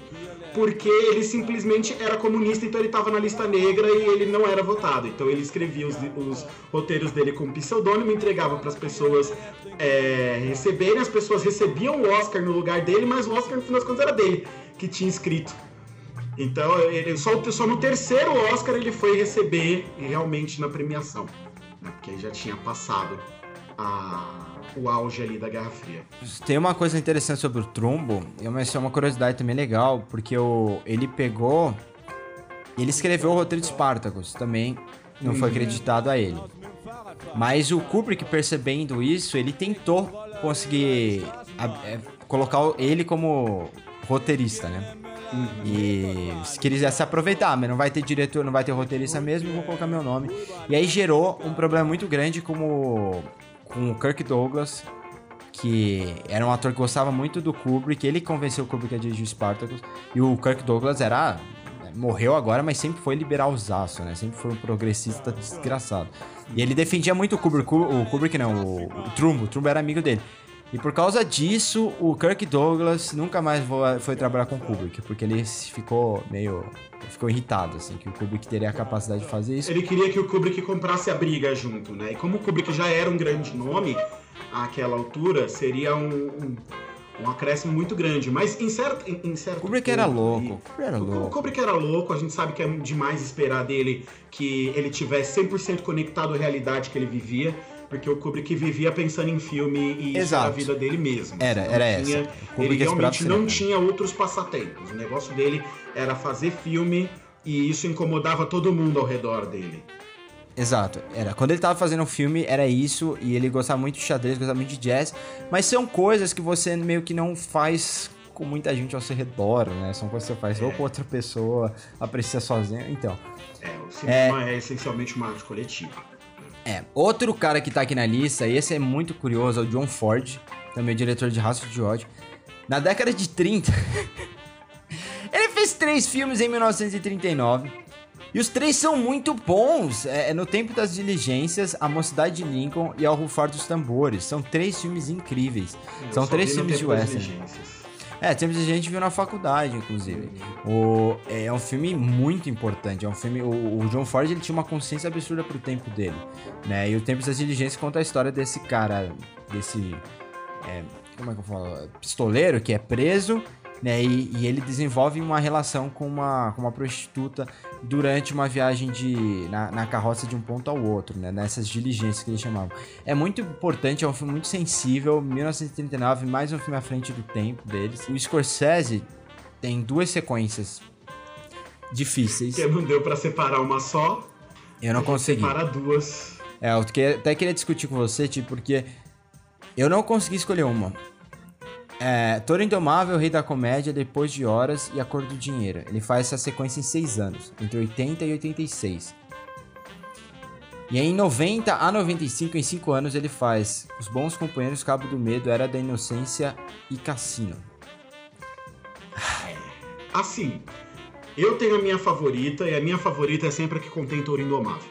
porque ele simplesmente era comunista, então ele tava na lista negra e ele não era votado. Então ele escrevia os, os roteiros dele com pseudônimo, entregava para as pessoas é, receberem, as pessoas recebiam o Oscar no lugar dele, mas o Oscar no final das contas era dele, que tinha escrito. Então, ele, só, só no terceiro Oscar ele foi receber realmente na premiação. Né? Porque ele já tinha passado a- o auge ali da Guerra Fria. tem uma coisa interessante sobre o Trumbo, e uma- isso é uma curiosidade também legal, porque o, ele pegou. Ele escreveu o roteiro de Spartacus, também não foi acreditado a ele. Mas o Kubrick, percebendo isso, ele tentou conseguir a- é, colocar ele como roteirista, né? E se quisesse se aproveitar, mas não vai ter diretor, não vai ter roteirista mesmo, vou colocar meu nome. E aí gerou um problema muito grande como com o Kirk Douglas, que era um ator que gostava muito do Kubrick, ele convenceu o Kubrick a dirigir Spartacus, e o Kirk Douglas era morreu agora, mas sempre foi liberalzaço, né? Sempre foi um progressista desgraçado. E ele defendia muito o Kubrick, o Kubrick não, o, o Trumbo, o Trumbo era amigo dele. E por causa disso, o Kirk Douglas nunca mais foi trabalhar com o Kubrick, porque ele ficou meio ficou irritado assim, que o Kubrick teria a capacidade de fazer isso. Ele queria que o Kubrick comprasse a briga junto, né? E como o Kubrick já era um grande nome àquela altura, seria um, um, um acréscimo muito grande. Mas em certo, em, em certo Kubrick era louco, Kubrick era O louco. Kubrick era louco, a gente sabe que é demais esperar dele que ele tivesse 100% conectado à realidade que ele vivia, porque o Kubrick vivia pensando em filme e Exato. era a vida dele mesmo. Era- Não era essa. tinha- Kubrick ele esperava realmente não tinha outros passatempos. O negócio dele era fazer filme e isso incomodava todo mundo ao redor dele. Exato, era. Quando ele tava fazendo um filme, era isso, e ele gostava muito de xadrez, gostava muito de jazz, mas são coisas que você meio que não faz com muita gente ao seu redor, né? São coisas que você faz ou com outra pessoa, aprecia sozinho, então. É, o cinema é, essencialmente uma arte coletiva. É, outro cara que tá aqui na lista, e esse é muito curioso, é o John Ford, também diretor de Rastro de Ódio. Na década de 30, ele fez três filmes em 1939. E os três são muito bons. É, é No Tempo das Diligências, A Mocidade de Lincoln e Ao Rufar dos Tambores. São três filmes incríveis. Eu São três filmes de western. É, Tempos de Gente viu na faculdade, inclusive. O, é um filme muito importante. É um filme. O, o John Ford ele tinha uma consciência absurda pro tempo dele. Né? E o Tempos das Diligências conta a história desse cara, desse. é, como é que eu falo? Pistoleiro que é preso. Né, e, e ele desenvolve uma relação com uma, com uma prostituta durante uma viagem de, na, na carroça de um ponto ao outro, né, nessas diligências que eles chamavam. É muito importante, é um filme muito sensível, 1939, mais um filme à frente do tempo deles. O Scorsese tem duas sequências difíceis. Porque não deu pra separar uma só. Eu não consegui. Separa duas. É, eu que- até queria discutir com você, tipo, porque eu não consegui escolher uma. É, Toro Indomável, Rei da Comédia, Depois de Horas e A Cor do Dinheiro. Ele faz essa sequência em seis anos, entre 80 e 86. E aí, em 90 a 95, em cinco anos, ele faz Os Bons Companheiros, Cabo do Medo, Era da Inocência e Cassino. Assim, eu tenho a minha favorita, e a minha favorita é sempre a que contém Touro Indomável.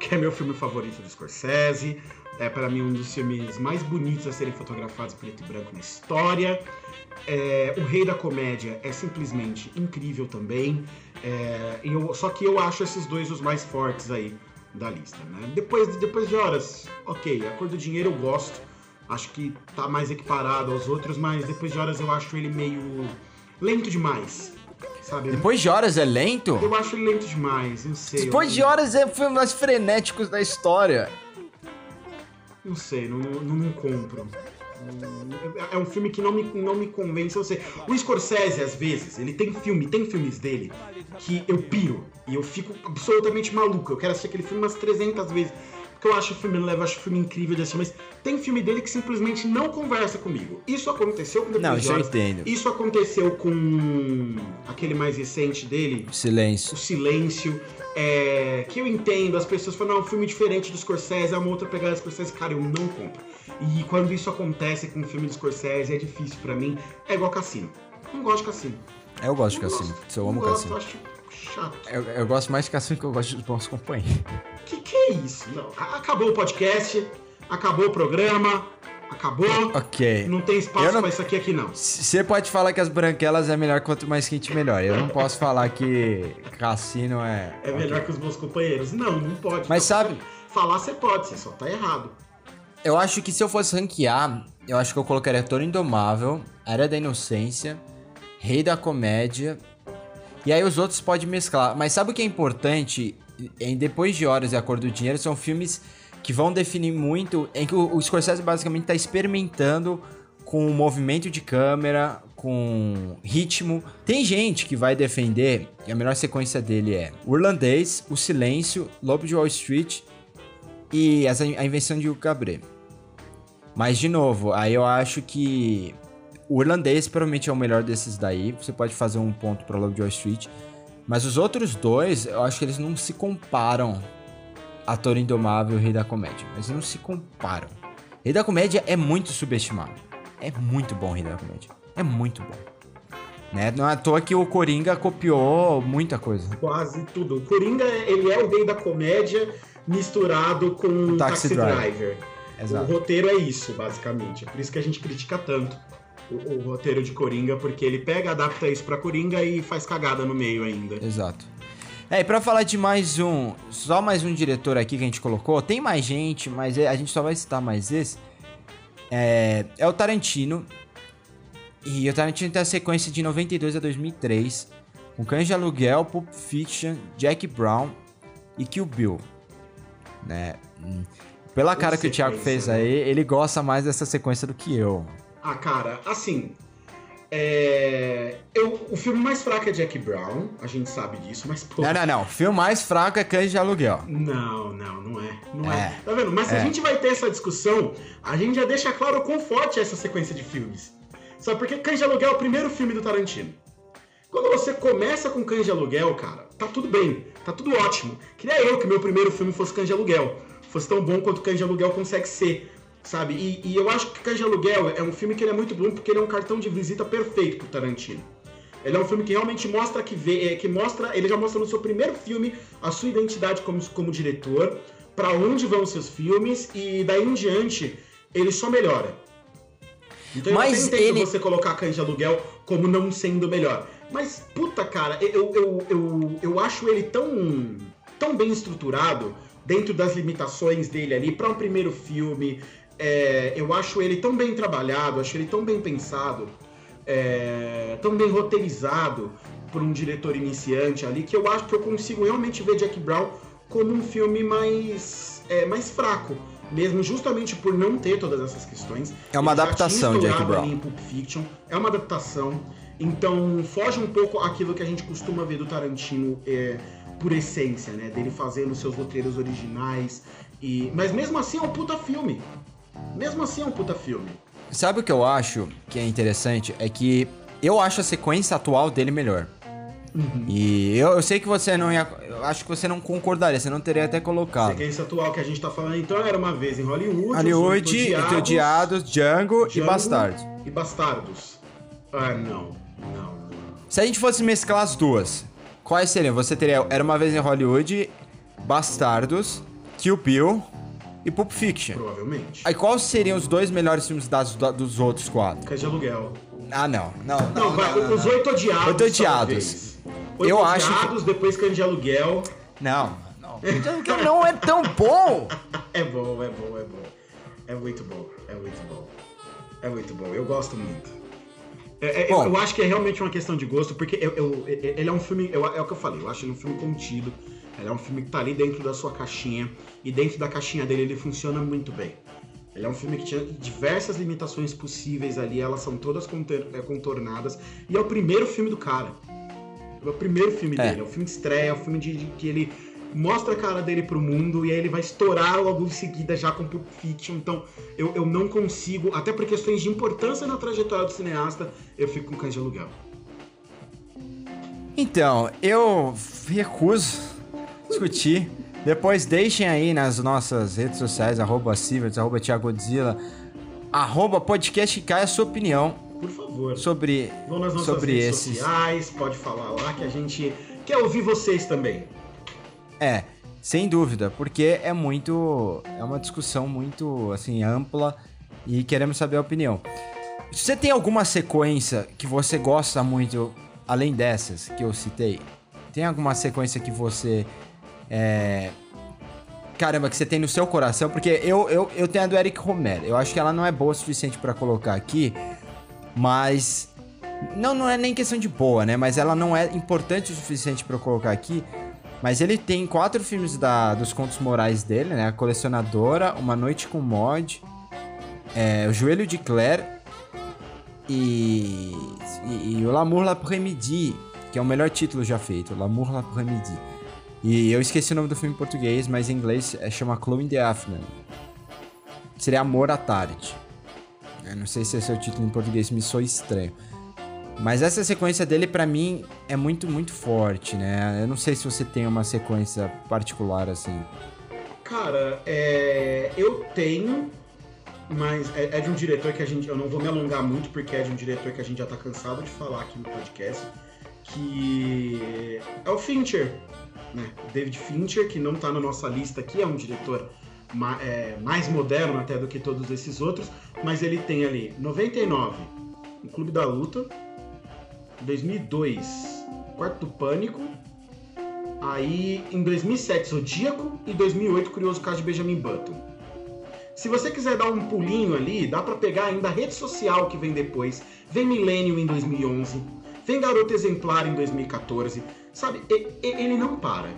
Que é meu filme favorito do Scorsese, É para mim um dos filmes mais bonitos a serem fotografados preto e branco na história. É, o Rei da Comédia é simplesmente incrível também. É, eu- só que eu acho esses dois os mais fortes aí da lista. Né? Depois, depois de horas, ok, A Cor do Dinheiro eu gosto. Acho que tá mais equiparado aos outros, mas depois de horas eu acho ele meio lento demais. Sabe? Depois de horas é lento? Eu acho ele lento demais, não sei. Depois eu, de horas é o filme mais frenéticos da história. Não sei, não, não, não compro. É um filme que não me, não me convence. Eu sei. O Scorsese, às vezes, ele tem filme, tem filmes dele que eu piro e eu fico absolutamente maluco. Eu quero assistir aquele filme umas 300 vezes. Porque eu acho o filme leve, eu acho o filme incrível de assistir, mas tem filme dele que simplesmente não conversa comigo. Isso aconteceu com Depois Não, isso eu entendo. Isso aconteceu com aquele mais recente dele, Silêncio. o Silêncio, é, que eu entendo, as pessoas falam, não, é um filme diferente do Scorsese, é uma outra pegada do Scorsese, cara, eu não compro. E quando isso acontece com um filme do Scorsese, é difícil pra mim, é igual Cassino. Não gosto de Cassino. Eu gosto de Cassino. gosto. Eu amo não gosto, Cassino. acho chato. Eu, eu gosto mais de Cassino que eu gosto dos bons companheiros. Que que é isso? Não, acabou o podcast, acabou o programa, acabou. Ok. Não tem espaço não- pra isso aqui aqui não. Você pode falar que as branquelas é melhor quanto mais quente melhor. Eu não posso falar que Cassino é. É melhor que os bons companheiros. Não, não pode. Mas sabe- Falar você pode, você só tá errado. Eu acho que se eu fosse ranquear, eu acho que eu colocaria Toro Indomável, Área da Inocência, Rei da Comédia. E aí os outros pode mesclar. Mas sabe o que é importante? Em Depois de Horas e A Cor do Dinheiro são filmes que vão definir muito. Em que o, o Scorsese basicamente está experimentando com o movimento de câmera, com ritmo. Tem gente que vai defender que a melhor sequência dele é O Irlandês, O Silêncio, Lobo de Wall Street e a invenção de Hugo Cabret. Mas, de novo, aí eu acho que o irlandês provavelmente é o melhor desses daí. Você pode fazer um ponto pra Lobo de Wall Street. Mas os outros dois, eu acho que eles não se comparam a Toro Indomável e o Rei da Comédia. Mas não se comparam. Rei da Comédia é muito subestimado. É muito bom o Rei da Comédia. É muito bom. Né? Não é à toa que o Coringa copiou muita coisa. Quase tudo. O Coringa, ele é o rei da comédia misturado com o Taxi Taxi, Driver. Driver. Exato. O roteiro é isso, basicamente. É por isso que a gente critica tanto o, o roteiro de Coringa, porque ele pega, adapta isso pra Coringa e faz cagada no meio ainda. Exato. É, e pra falar de mais um, só mais um diretor aqui que a gente colocou, tem mais gente, mas é- a gente só vai citar mais esse. É, é o Tarantino. E o Tarantino tem a sequência de 92 a 2003, com Cães de Aluguel, Pulp Fiction, Jack Brown e Kill Bill. Né? Hum. Pela cara que o Thiago fez né? aí, ele gosta mais dessa sequência do que eu. Ah, cara, assim. É, eu, o filme mais fraco é Jack Brown, a gente sabe disso, mas pô. Não, não, não. O filme mais fraco é Cães de Aluguel. Não, não, não é. Não é. É. Tá vendo? Mas se É. a gente vai ter essa discussão, a gente já deixa claro o quão forte é essa sequência de filmes. Sabe porque Cães de Aluguel é o primeiro filme do Tarantino. Quando você começa com Cães de Aluguel, cara, tá tudo bem, tá tudo ótimo. Queria eu que meu primeiro filme fosse Cães de Aluguel. Fosse tão bom quanto Cães de Aluguel consegue ser, sabe? E, e eu acho que Cães de Aluguel é um filme que ele é muito bom porque ele é um cartão de visita perfeito pro Tarantino. Ele é um filme que realmente mostra que vê, é, que mostra, ele já mostra no seu primeiro filme a sua identidade como, como diretor, pra onde vão os seus filmes e daí em diante ele só melhora. Então Mas eu entendo ele- você colocar Cães de Aluguel como não sendo melhor. Mas, puta, cara, eu, eu, eu, eu acho ele tão, tão bem estruturado dentro das limitações dele ali pra um primeiro filme. É, eu acho ele tão bem trabalhado, acho ele tão bem pensado, é, tão bem roteirizado por um diretor iniciante ali, que eu acho que eu consigo realmente ver Jack Brown como um filme mais, é, mais fraco. Mesmo justamente por não ter todas essas questões. É uma Ele adaptação, Jack Brown. em Pulp Fiction. É uma adaptação. Então foge um pouco aquilo que a gente costuma ver do Tarantino é, por essência, né? Dele fazendo seus roteiros originais. E... Mas mesmo assim é um puta filme. Mesmo assim é um puta filme. Sabe o que eu acho que é interessante? É que eu acho a sequência atual dele melhor. E eu, eu sei que você não ia. Eu acho que você não concordaria, você não teria até A colocado. sequência atual que a gente tá falando, então, era uma vez em Hollywood. Hollywood, Odiados, Entediados, Django, e Django Bastardos. E Bastardos. Ah, não. Não, não. Se a gente fosse mesclar as duas, quais seriam? Você teria Era uma vez em Hollywood, Bastardos, Kill Bill e Pulp Fiction. Provavelmente. Aí quais seriam os dois melhores filmes das, da- dos outros quatro? Cães de aluguel. Ah, não. Não, não. Não, vai, não, não, os oito odiados. Oito odiados. Oito Eu acho odiados, depois cães de aluguel. Não, não. Então, não é tão bom. É bom, é bom, é bom. É muito bom, é muito bom. É muito bom, eu gosto muito. É, é, Bom. eu acho que é realmente uma questão de gosto, porque eu, eu- ele é um filme. eu- é o que eu falei, eu acho ele um filme contido. Ele é um filme que tá ali dentro da sua caixinha. E dentro da caixinha dele ele funciona muito bem. Ele é um filme que tinha diversas limitações possíveis ali, elas são todas é, contornadas. E é o primeiro filme do cara. É o primeiro filme É. dele, é o filme de estreia, é o filme de, de que ele mostra a cara dele pro mundo e aí ele vai estourar logo em seguida já com Pulp Fiction. Então eu, eu não consigo, até por questões de importância na trajetória do cineasta, eu fico com Cães de Aluguel. Então, eu recuso discutir. Depois deixem aí nas nossas redes sociais, arroba Sivert, arroba Thiagodzilla, arroba podcast Cai a sua opinião Por favor. sobre, Vão nas nossas sobre redes esses. sociais, pode falar lá que a gente quer ouvir vocês também. É, sem dúvida, porque é muito. É uma discussão muito assim ampla e queremos saber a opinião. Se você tem alguma sequência que você gosta muito, além dessas que eu citei, tem alguma sequência que você. É, caramba, que você tem no seu coração? Porque eu, eu, eu tenho a do Eric Romer. Eu acho que ela não é boa o suficiente pra colocar aqui, mas. Não, não é nem questão de boa, né? Mas ela não é importante o suficiente eu colocar aqui. Mas ele tem quatro filmes da, dos contos morais dele, né? A Colecionadora, Uma Noite com Mod, é, O Joelho de Claire e, e, e o L'amour l'après-midi, que é o melhor título já feito, L'amour l'après-midi. E eu esqueci o nome do filme em português, mas em inglês é, chama Chloe in the Afternoon. Seria Amor à Tarde. Eu não sei se esse é o título em português, me soa estranho. Mas essa sequência dele, pra mim, é muito, muito forte, né? Eu não sei se você tem uma sequência particular assim. Cara, é, eu tenho, mas é, é de um diretor que a gente. Eu não vou me alongar muito, porque é de um diretor que a gente já tá cansado de falar aqui no podcast. Que é o Fincher, né? David Fincher, que não tá na nossa lista aqui, é um diretor ma- é, mais moderno até do que todos esses outros, mas ele tem ali 99, o Clube da Luta, 2002, Quarto do Pânico, Aí, em 2007, Zodíaco e 2008, Curioso Caso de Benjamin Button. Se você quiser dar um pulinho ali, dá pra pegar ainda a rede social que vem depois. Vem Millennium em 2011, vem Garota Exemplar em 2014. Sabe, ele não para.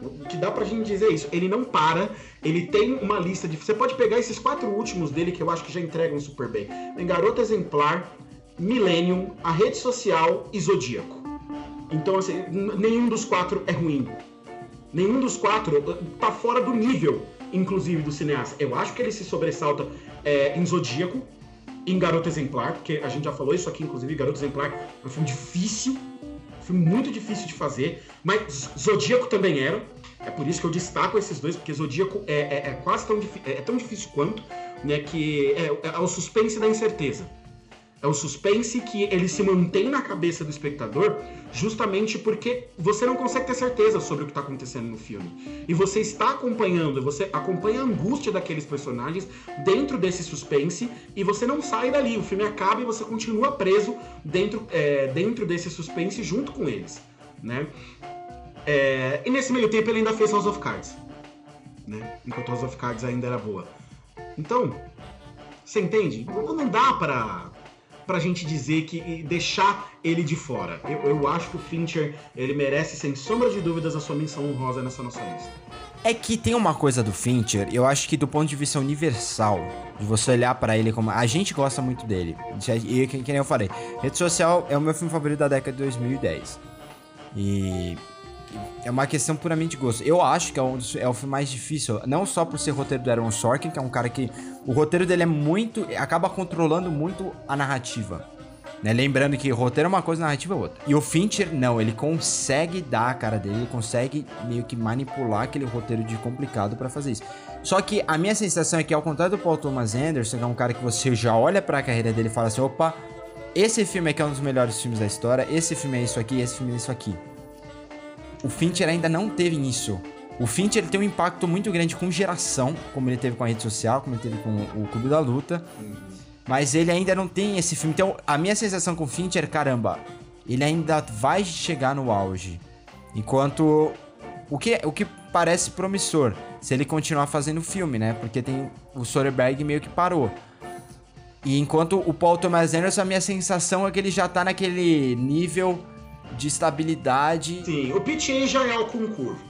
O que dá pra gente dizer é isso, ele não para, ele tem uma lista de. Você pode pegar esses quatro últimos dele que eu acho que já entregam super bem. Vem Garota Exemplar, Millennium, a rede social e Zodíaco. Então, assim, nenhum dos quatro é ruim. Nenhum dos quatro uh, tá fora do nível, inclusive, do cineasta. Eu acho que ele se sobressalta é, em Zodíaco, em Garota Exemplar, porque a gente já falou isso aqui, inclusive, Garota Exemplar é um filme difícil, filme muito difícil de fazer, mas Zodíaco também era. É por isso que eu destaco esses dois, porque Zodíaco é, é- é quase tão, difi- é tão difícil quanto, né, que é, é o suspense da incerteza. É o suspense que ele se mantém na cabeça do espectador justamente porque você não consegue ter certeza sobre o que está acontecendo no filme. E você está acompanhando, você acompanha a angústia daqueles personagens dentro desse suspense e você não sai dali. O filme acaba e você continua preso dentro, é, dentro desse suspense junto com eles. Né? É, e nesse meio tempo ele ainda fez House of Cards. Né? Enquanto House of Cards ainda era boa. Então, você entende? Não, não dá pra, pra gente dizer que e deixar ele de fora. Eu, eu acho que o Fincher ele merece, sem sombra de dúvidas, a sua menção honrosa nessa nossa lista. É que tem uma coisa do Fincher, eu acho que do ponto de vista universal, de você olhar pra ele como. A gente gosta muito dele. E que, que nem eu falei, Rede Social é o meu filme favorito da década de 2010. E. É uma questão puramente de gosto. Eu acho que é, um dos- é o filme mais difícil, não só por ser roteiro do Aaron Sorkin, que é um cara que. O roteiro dele é muito. acaba controlando muito a narrativa. Né? Lembrando que roteiro é uma coisa, narrativa é outra. E o Fincher, não, ele consegue dar a cara dele, ele consegue meio que manipular aquele roteiro de complicado pra fazer isso. Só que a minha sensação é que, ao contrário do Paul Thomas Anderson, que é um cara que você já olha pra carreira dele e fala assim: opa, esse filme aqui é um dos melhores filmes da história, esse filme é isso aqui, esse filme é isso aqui. O Fincher ainda não teve isso O Fincher ele tem um impacto muito grande com geração, como ele teve com a rede social, como ele teve com o Clube da Luta. Mas ele ainda não tem esse filme. Então, a minha sensação com o Fincher, caramba, ele ainda vai chegar no auge. Enquanto o que, o que parece promissor, se ele continuar fazendo filme, né? Porque tem o Soderbergh meio que parou. E enquanto o Paul Thomas Anderson, a minha sensação é que ele já tá naquele nível de estabilidade. Sim, o PTA já é o concurso.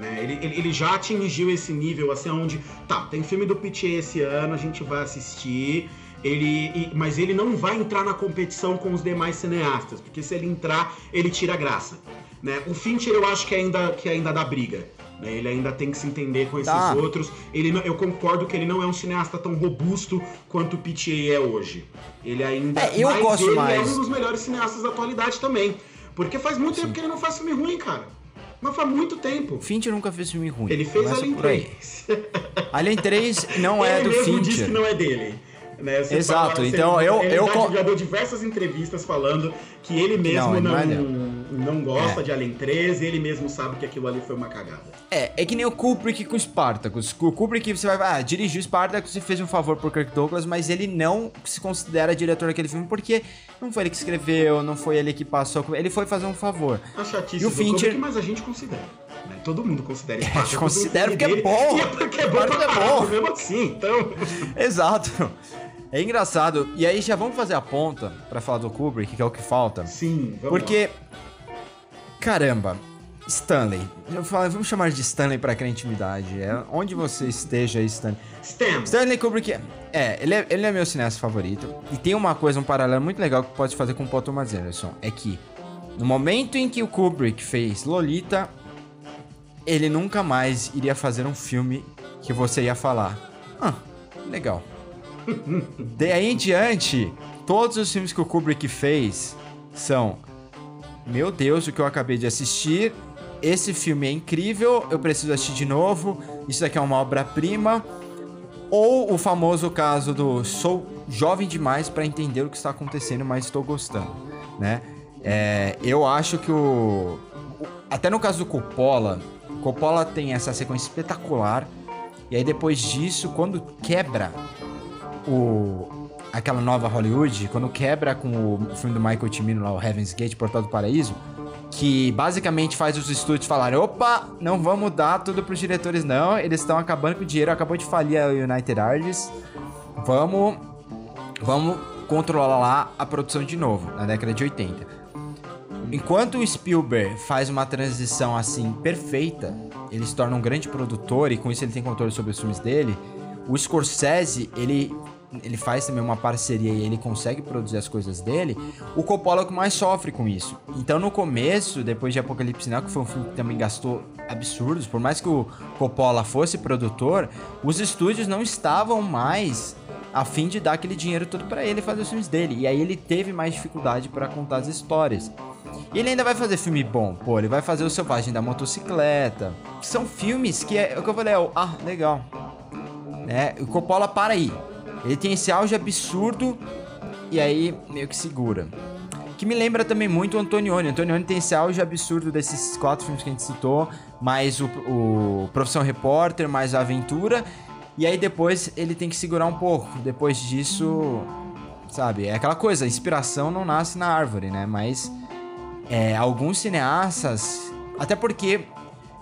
Né? Ele, ele, ele já atingiu esse nível, assim, onde. Tá, tem filme do PTA esse ano, a gente vai assistir. Ele, mas ele não vai entrar na competição com os demais cineastas, porque se ele entrar, ele tira graça. Né? O Fincher eu acho que ainda, que ainda dá briga. né? Ele ainda tem que se entender com esses Tá. outros. Ele não- eu concordo que ele não é um cineasta tão robusto quanto o PTA é hoje. Ele ainda. É, eu mas gosto ele mais. é um dos melhores cineastas da atualidade também. Porque faz muito tempo que ele não faz filme ruim, cara. Mas faz muito tempo. Fincher nunca fez filme ruim. Ele fez Começa Alien por aí. 3. Alien 3 não é ele do mesmo disse Fincher. que não é dele. Né? Exato, fala- então você- eu- ele eu deu diversas entrevistas falando que ele mesmo ele não, não é não, gosta É. de Alien 3 e ele mesmo sabe que aquilo ali foi uma cagada. É, é que nem o Kubrick com o Spartacus. O Kubrick, você vai, ah, dirigiu o Spartacus e fez um favor pro Kirk Douglas, mas ele não se considera diretor daquele filme porque não foi ele que escreveu, não foi ele que passou, ele foi fazer um favor. A chatice E o Fincher- Kubrick, mas a gente considera. né? Todo mundo considera a gente Spartacus um considera filme porque é bom. E é porque é bom pra é bom. mesmo assim. Então, Exato. É engraçado. E aí já vamos fazer a ponta pra falar do Kubrick, que é o que falta. sim, vamos Porque, caramba, Stanley. Eu falo, vamos chamar de Stanley pra criar intimidade. É onde você esteja aí, Stanley. lá. Stan, Stanley Kubrick, é, ele é, ele é meu cineasta favorito. E tem uma coisa, um paralelo muito legal que pode fazer com o Paul Thomas Anderson. É que, no momento em que o Kubrick fez Lolita, ele nunca mais iria fazer um filme que você ia falar. Ah, legal. Daí em diante, todos os filmes que o Kubrick fez são Meu Deus, o que eu acabei de assistir. Esse filme é incrível, eu preciso assistir de novo. Isso daqui é uma obra-prima. Ou o famoso caso do sou jovem demais pra entender o que está acontecendo, mas estou gostando, né? É, eu acho que o- até no caso do Coppola, Coppola tem essa sequência espetacular. E aí depois disso, quando quebra o aquela nova Hollywood, quando quebra com o filme do Michael Cimino lá, o Heaven's Gate, Portal do Paraíso, que basicamente faz os estúdios falarem, opa, não vamos dar tudo pros diretores não, eles estão acabando com o dinheiro, acabou de falir a United Artists, vamos, vamos controlar lá a produção de novo, na década de 80. Enquanto o Spielberg faz uma transição assim perfeita, ele se torna um grande produtor e com isso ele tem controle sobre os filmes dele. O Scorsese, ele ele faz também uma parceria e ele consegue produzir as coisas dele. O Coppola é o que mais sofre com isso. Então no começo, depois de Apocalipse Now, que foi um filme que também gastou absurdos, por mais que o Coppola fosse produtor, os estúdios não estavam mais a fim de dar aquele dinheiro todo pra ele fazer os filmes dele. E aí ele teve mais dificuldade pra contar as histórias. E ele ainda vai fazer filme bom, pô, ele vai fazer o Selvagem da Motocicleta. São filmes que é, é o que eu falei, é ah, legal. Né? O Coppola para aí. Ele tem esse auge absurdo e aí meio que segura. Que me lembra também muito o Antonioni. Antonioni tem esse auge absurdo desses quatro filmes que a gente citou, mais o, o Profissão Repórter, mais a Aventura. E aí depois ele tem que segurar um pouco. Depois disso, sabe, é aquela coisa, inspiração não nasce na árvore, né? Mas é, alguns cineastas, até porque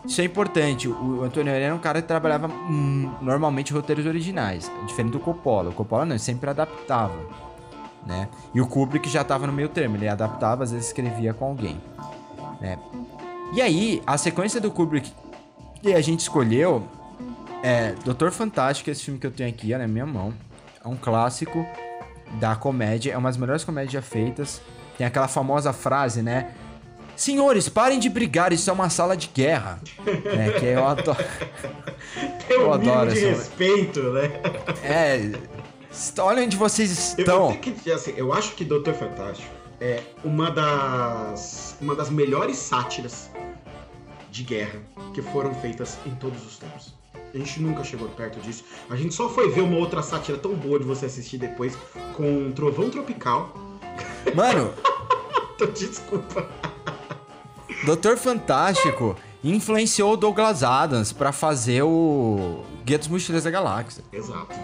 isso é importante. O Antônio era um cara que trabalhava hum, normalmente roteiros originais, diferente do Coppola. O Coppola não, ele sempre adaptava, né? E o Kubrick já tava no meio termo, ele adaptava, às vezes escrevia com alguém, né? E aí, a sequência do Kubrick que a gente escolheu é Doutor Fantástico, esse filme que eu tenho aqui na minha mão. É um clássico da comédia, é uma das melhores comédias feitas. Tem aquela famosa frase, né? Senhores, parem de brigar, isso é uma sala de guerra. né? Que eu adoro. Tem um Eu adoro de essa- respeito, né? É. Olha onde vocês Eu, eu estão. tenho que assim, eu acho que Doutor Fantástico é uma das, uma das melhores sátiras de guerra que foram feitas em todos os tempos. A gente nunca chegou perto disso. A gente só foi ver uma outra sátira tão boa de você assistir depois com Trovão Tropical. Mano, Então, desculpa. Doutor Fantástico, influenciou o Douglas Adams pra fazer o Guia dos Mochileiros da Galáxia. Exato.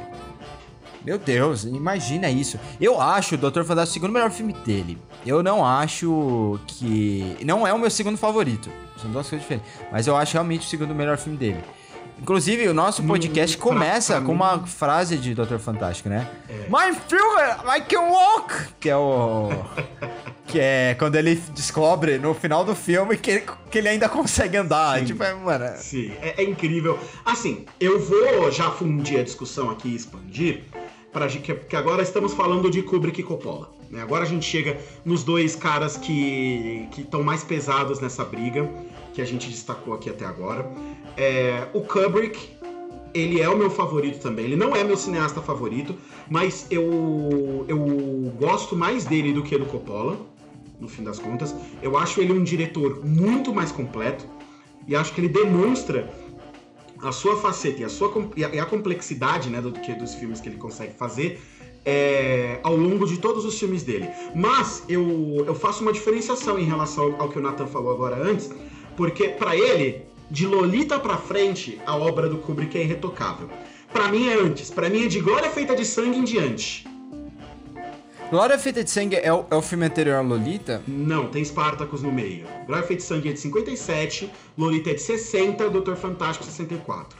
Meu Deus, imagina isso. Eu acho o Dr. Fantástico o segundo melhor filme dele. Eu não acho que. Não é o meu segundo favorito. São duas coisas diferentes. Mas eu acho realmente o segundo melhor filme dele. Inclusive, o nosso podcast pra- começa pra com uma frase de Dr. Fantástico, né? My finger, I can walk! Que é o. que é quando ele descobre no final do filme que, que ele ainda consegue andar. Sim. Tipo, é, mano. Sim, é, é incrível. Assim, eu vou já fundir a discussão aqui e expandir, para que, que agora estamos falando de Kubrick e Coppola. né? Agora a gente chega nos dois caras que estão mais pesados nessa briga, que a gente destacou aqui até agora. É, o Kubrick, ele é o meu favorito também. Ele não é meu cineasta favorito, mas eu, eu gosto mais dele do que do Coppola, no fim das contas. Eu acho ele um diretor muito mais completo e acho que ele demonstra a sua faceta e a, sua, e a complexidade né, do que dos filmes que ele consegue fazer é, ao longo de todos os filmes dele. Mas eu, eu faço uma diferenciação em relação ao que o Nathan falou agora antes, porque pra ele, de Lolita pra frente, a obra do Kubrick é irretocável. Pra mim é antes, pra mim é de Glória Feita de Sangue em diante. Glória Feita de Sangue é o, é o filme anterior a Lolita? Não, tem Spartacus no meio. Glória Feita de Sangue é de 57, Lolita é de 60, Doutor Fantástico 64.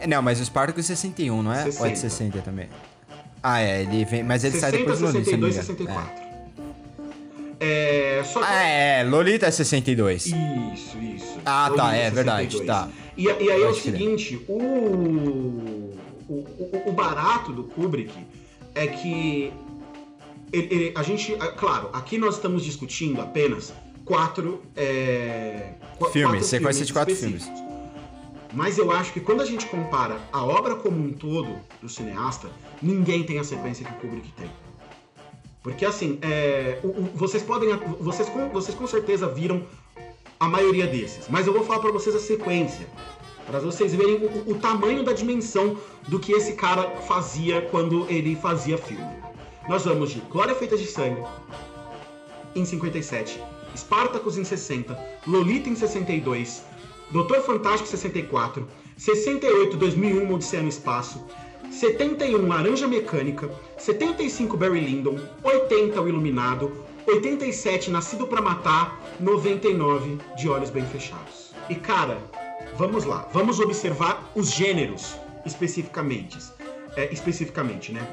É, Não, mas o Spartacus é 61, não é? Ou é de 60. 60 também? Ah, é, ele vem. Mas ele sai 60, depois do Lolita. se eu não me 62, engano. 64. É, só que... Ah, é, Lolita é 62. Isso, isso. Ah, tá, Lolita é verdade, 62. tá. E, e aí é o seguinte, o, o, o, o barato do Kubrick é que ele- ele- a gente, é, claro, aqui nós estamos discutindo apenas quatro, é, Filmes, sequência de quatro específicos. Mas eu acho que quando a gente compara a obra como um todo do cineasta, ninguém tem a sequência que o Kubrick tem. Porque assim, é, o- o- vocês podem. Vocês com, vocês com certeza viram a maioria desses. Mas eu vou falar pra vocês a sequência. Pra vocês verem o, o tamanho da dimensão do que esse cara fazia quando ele fazia filme. Nós vamos de Glória Feita de Sangue em 57, Spartacus em 60, Lolita em 62, Doutor Fantástico em 64, 68, 2001, Uma Odisseia no Espaço, 71, Laranja Mecânica, 75, Barry Lyndon, 80, O Iluminado, 87, Nascido pra Matar, 99, De Olhos Bem Fechados. E cara, vamos lá, vamos observar os gêneros especificamente, é, especificamente, né?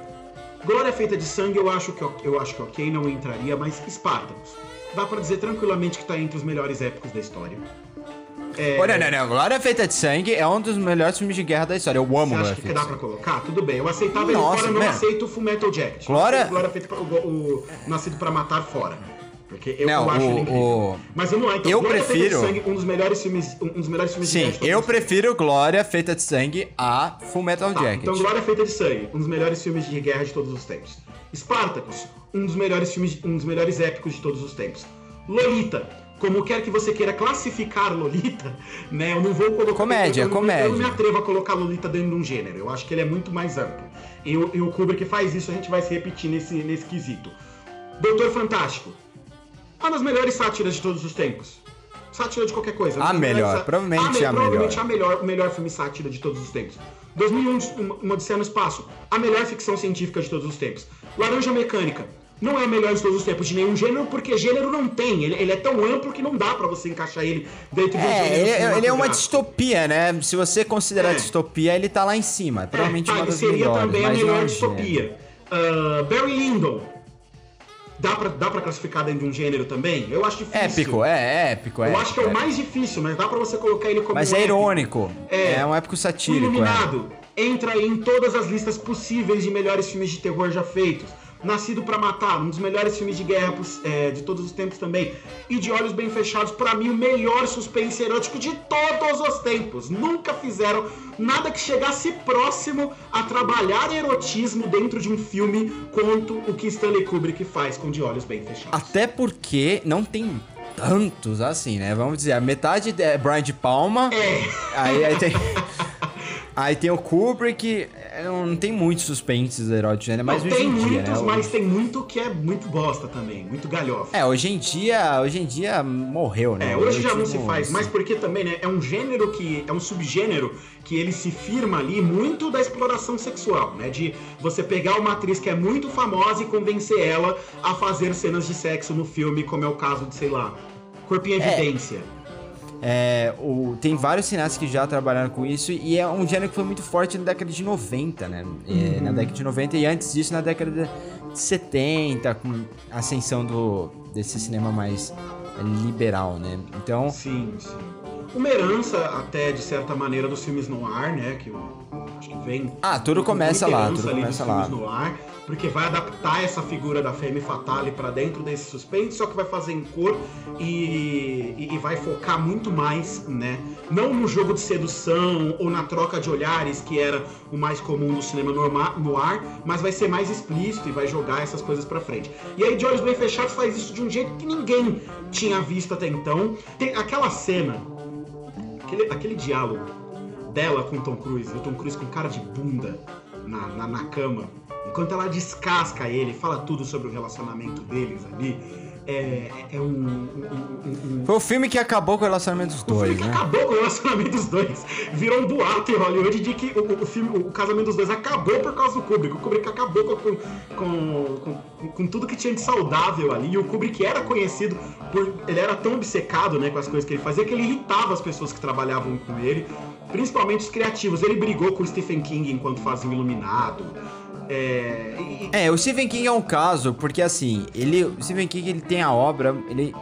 Glória Feita de Sangue eu acho que eu acho que ok, não entraria, mas Spartacus. Dá pra dizer tranquilamente que tá entre os melhores épicos da história. É, Olha, não, não. Glória Feita de Sangue é um dos melhores filmes de guerra da história. Eu amo Você Glória acha que dá pra colocar? Tudo bem, eu aceitava ele Nossa, fora, eu não man. aceito o Full Metal Jacket. Glória- Glória feita pra, o, o Nascido pra Matar fora. Porque eu, Não, eu acho o- ele incrível. o- Mas vamos lá, então. eu Glória Feita de prefiro- Sangue, um dos melhores filmes, um dos melhores filmes de Sim, guerra de eu prefiro Glória Feita de Sangue a Full Metal Tá, Jacket. então Glória Feita de Sangue, um dos melhores filmes de guerra de todos os tempos. Spartacus, um dos melhores filmes, um dos melhores épicos de todos os tempos. Lolita, como quer que você queira classificar Lolita, né? Eu não vou colocar. Comédia, eu, comédia. Eu não me atrevo a colocar Lolita dentro de um gênero. Eu acho que ele é muito mais amplo. E, o- e o Kubrick faz isso, a gente vai se repetir nesse, nesse quesito. Doutor Fantástico, uma das melhores sátiras de todos os tempos. Sátira de qualquer coisa. A melhor, provavelmente me- a provavelmente melhor. a melhor, o melhor filme sátira de todos os tempos. 2001, Uma- Uma Odisseia no Espaço, a melhor ficção científica de todos os tempos. Laranja Mecânica, não é a melhor de todos os tempos de nenhum gênero, porque gênero não tem. Ele, ele é tão amplo que não dá pra você encaixar ele dentro de um É, gênero ele, ele é uma distopia, né? Se você considerar É. distopia, ele tá lá em cima. É provavelmente é, tá, uma ele das seria melhores. também a é melhor distopia. Ah, Barry Lyndon, dá pra, dá pra classificar dentro de um gênero também? Eu acho difícil. Épico, é, épico, é. Eu acho que é o mais difícil, mas dá pra você colocar ele como Mas um é épico. irônico. É. É, um épico satírico. é. Iluminado entra em todas as listas possíveis de melhores filmes de terror já feitos. Nascido pra Matar, um dos melhores filmes de guerra é, de todos os tempos também. E De Olhos Bem Fechados, pra mim, o melhor suspense erótico de todos os tempos. Nunca fizeram nada que chegasse próximo a trabalhar erotismo dentro de um filme quanto o que Stanley Kubrick faz com De Olhos Bem Fechados. Até porque não tem tantos assim, né? Vamos dizer, a metade é Brian de Palma. É. Aí, aí tem. Aí tem o Kubrick. É, não, tem muitos suspenses eróticos, né? Mas Não, hoje tem em dia, muitos, né? mas tem muito que é muito bosta também, muito galhofa. É, hoje em dia, hoje em dia morreu, né? É, hoje já não se faz, mas porque também, né, é um gênero que, é um subgênero que ele se firma ali muito da exploração sexual, né, de você pegar uma atriz que é muito famosa e convencer ela a fazer cenas de sexo no filme, como é o caso de, sei lá, Corpo em Evidência. É, o, tem vários cineastas que já trabalharam com isso e é um gênero que foi muito forte na década de 90, né? É, Na década de 90 e antes disso na década de 70, com a ascensão do, desse cinema mais liberal, né? Então, Sim, sim. Uma herança até, de certa maneira, dos filmes no ar, né, que eu acho que vem ah, tudo começa lá, tudo ali começa lá. filmes no ar, porque vai adaptar essa figura da Femme Fatale pra dentro desse suspense, só que vai fazer em cor e, e- e vai focar muito mais, né? Não no jogo de sedução ou na troca de olhares, que era o mais comum do cinema no ar, mas vai ser mais explícito e vai jogar essas coisas pra frente. E aí, de olhos bem fechados faz isso de um jeito que ninguém tinha visto até então. Tem aquela cena, aquele, aquele diálogo dela com o Tom Cruise, o Tom Cruise com cara de bunda na, na, na cama, enquanto ela descasca ele, fala tudo sobre o relacionamento deles ali, é, é um, um- um- um- Foi o filme que acabou com o relacionamento dos o filme dois, que né? acabou com o relacionamento dos dois. Virou um boato em Hollywood de que o, o filme, o casamento dos dois acabou por causa do Kubrick. O Kubrick acabou com, com, com, com tudo que tinha de saudável ali. E o Kubrick era conhecido por. Ele era tão obcecado né, com as coisas que ele fazia que ele irritava as pessoas que trabalhavam com ele, principalmente os criativos. Ele brigou com o Stephen King enquanto fazia o Iluminado. É, e- É, o Stephen King é um caso, porque assim, ele, o Stephen King ele tem a obra, ele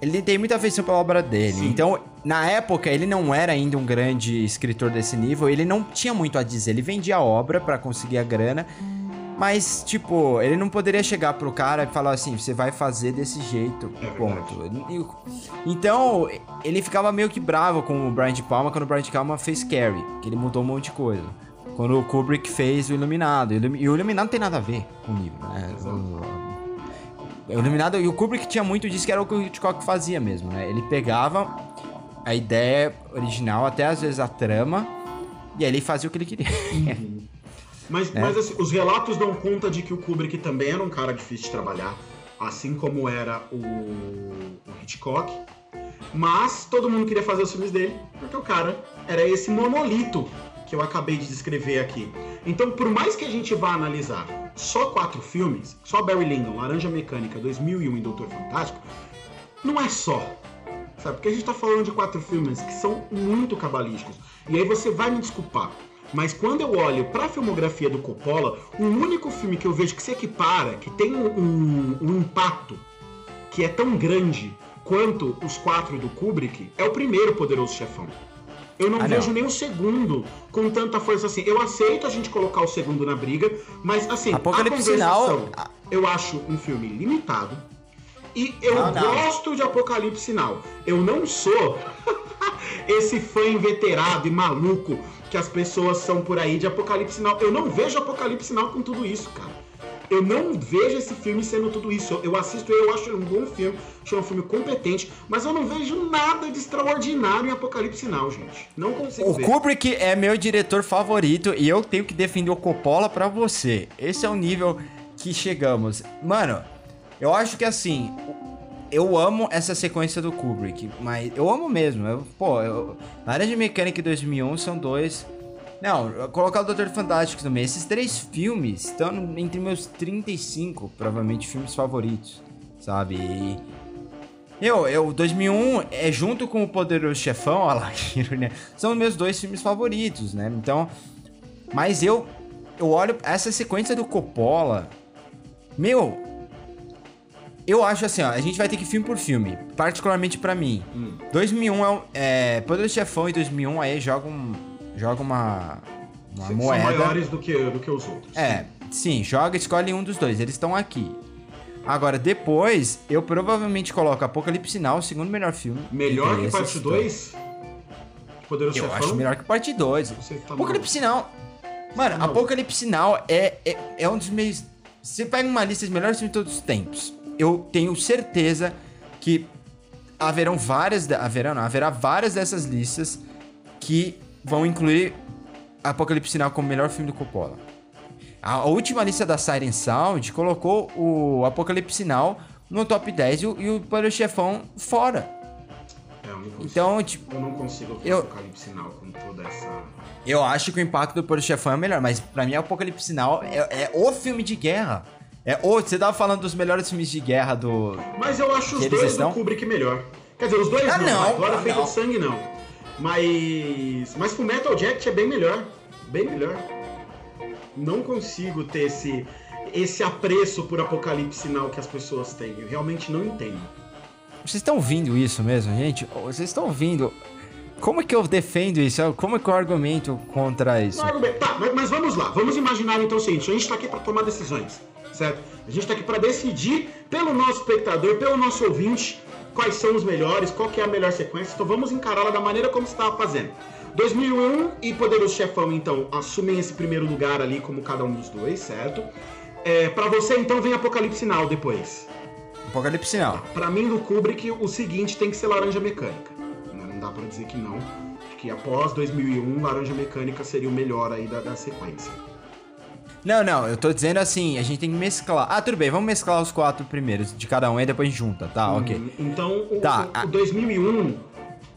ele tem muita afeição pela obra dele. Sim. Então, na época, ele não era ainda um grande escritor desse nível, ele não tinha muito a dizer. Ele vendia a obra pra conseguir a grana, mas, tipo, ele não poderia chegar pro cara e falar assim: você vai fazer desse jeito, É ponto. Então, ele ficava meio que bravo com o Brian de Palma quando o Brian de Palma fez Carrie, que ele mudou um monte de coisa. Quando o Kubrick fez o Iluminado. E o Iluminado não tem nada a ver com o livro, né? O, o Iluminado e o Kubrick tinha muito disso que era o que o Hitchcock fazia mesmo, né? Ele pegava a ideia original, até às vezes a trama, e aí ele fazia o que ele queria. Mas, É. mas assim, os relatos dão conta de que o Kubrick também era um cara difícil de trabalhar, assim como era o, o Hitchcock. Mas todo mundo queria fazer os filmes dele, porque o cara era esse monolito que eu acabei de descrever aqui. Então, por mais que a gente vá analisar só quatro filmes, só Barry Lyndon, Laranja Mecânica, 2001 e Doutor Fantástico, não é só. Sabe? Porque a gente tá falando de quatro filmes que são muito cabalísticos. E aí você vai me desculpar. Mas quando eu olho pra filmografia do Coppola, o único filme que eu vejo que se equipara, que tem um- um impacto que é tão grande quanto os quatro do Kubrick, é o primeiro Poderoso Chefão. Eu não Ah, não. vejo nem o segundo com tanta força assim. Eu aceito a gente colocar o segundo na briga, mas assim, Apocalipse a conversação, eu acho um filme limitado. E eu não. gosto de Apocalipse Now. Eu não sou esse fã inveterado e maluco que as pessoas são por aí de Apocalipse Now. Eu não vejo Apocalipse Now com tudo isso, cara. Eu não vejo esse filme sendo tudo isso. Eu, assisto ele, eu acho um bom filme, acho um filme competente, mas eu não vejo nada de extraordinário em Apocalipse Now, gente. Não consigo O ver. Kubrick é meu diretor favorito e eu tenho que defender o Coppola pra você. Esse é o nível que chegamos. Mano, eu acho que assim, eu amo essa sequência do Kubrick, mas eu amo mesmo. Eu, pô, eu, Laranja Mecânica e 2001 são dois. Não, colocar o Doutor Fantástico também. Esses três filmes estão entre meus 35, provavelmente, filmes favoritos, sabe? E eu, eu, 2001 é junto com o Poderoso Chefão, olha lá, ironia, são meus dois filmes favoritos, né? Então, mas eu, eu olho essa sequência do Coppola, meu, eu acho assim, ó, a gente vai ter que filme por filme, particularmente pra mim. 2001 é, é Poderoso Chefão e 2001 aí joga um, joga uma, uma São moeda. maiores do que, do que os outros. É, sim, joga, escolhe um dos dois. Eles estão aqui. Agora, depois, eu provavelmente coloco Apocalipse Now, o segundo melhor filme. Melhor que parte dois. 2? Poderoso Eu acho melhor que parte 2. Você tá Apocalipse Now. Mano, maluco. Apocalipse Now é, é, é um dos meus. Você pega uma lista dos melhores filmes de todos os tempos. Eu tenho certeza que haverão várias. Haverão, não, haverá várias dessas listas que vão incluir Apocalipse Now como melhor filme do Coppola. A, última lista da Siren Sound colocou o Apocalipse Now no top 10 e o, e o Chefão fora. É, eu não consigo, Então, tipo, eu não consigo ver eu- Apocalipse Now com toda essa... eu acho que o impacto do Poderoso Chefão é melhor, mas pra mim Apocalipse Now é, é o filme de guerra. É o, você tava falando dos melhores filmes de guerra do. Mas eu acho os dois estão? do Kubrick melhor. Quer dizer, os dois Ah, não, não, Glória ah, Feita não. de Sangue não. Mas. Mas Full Metal Jacket é bem melhor. Bem melhor. Não consigo ter esse, esse apreço por Apocalipse Now que as pessoas têm. Eu realmente não entendo. Vocês estão ouvindo isso mesmo, gente? Vocês estão ouvindo? Como é que eu defendo isso? Como é que eu argumento contra isso? Tá, mas, vamos lá. Vamos imaginar então o seguinte: a gente tá aqui pra tomar decisões, certo? A gente tá aqui pra decidir pelo nosso espectador, pelo nosso ouvinte, quais são os melhores, qual que é a melhor sequência. Então vamos encará-la da maneira como você estava fazendo. 2001 e Poderoso Chefão, então, assumem esse primeiro lugar ali como cada um dos dois, certo? É, para você, então, vem Apocalipse Now depois. Apocalipse Now. Pra mim, do Kubrick, o seguinte tem que ser Laranja Mecânica. Não dá pra dizer que não. Que após 2001, Laranja Mecânica seria o melhor aí da, da sequência. Não, não, eu tô dizendo assim, a gente tem que mesclar. Ah, tudo bem, vamos mesclar os quatro primeiros de cada um e depois junta, tá? Ok. Hum, Então, o, Tá, o- a- o 2001,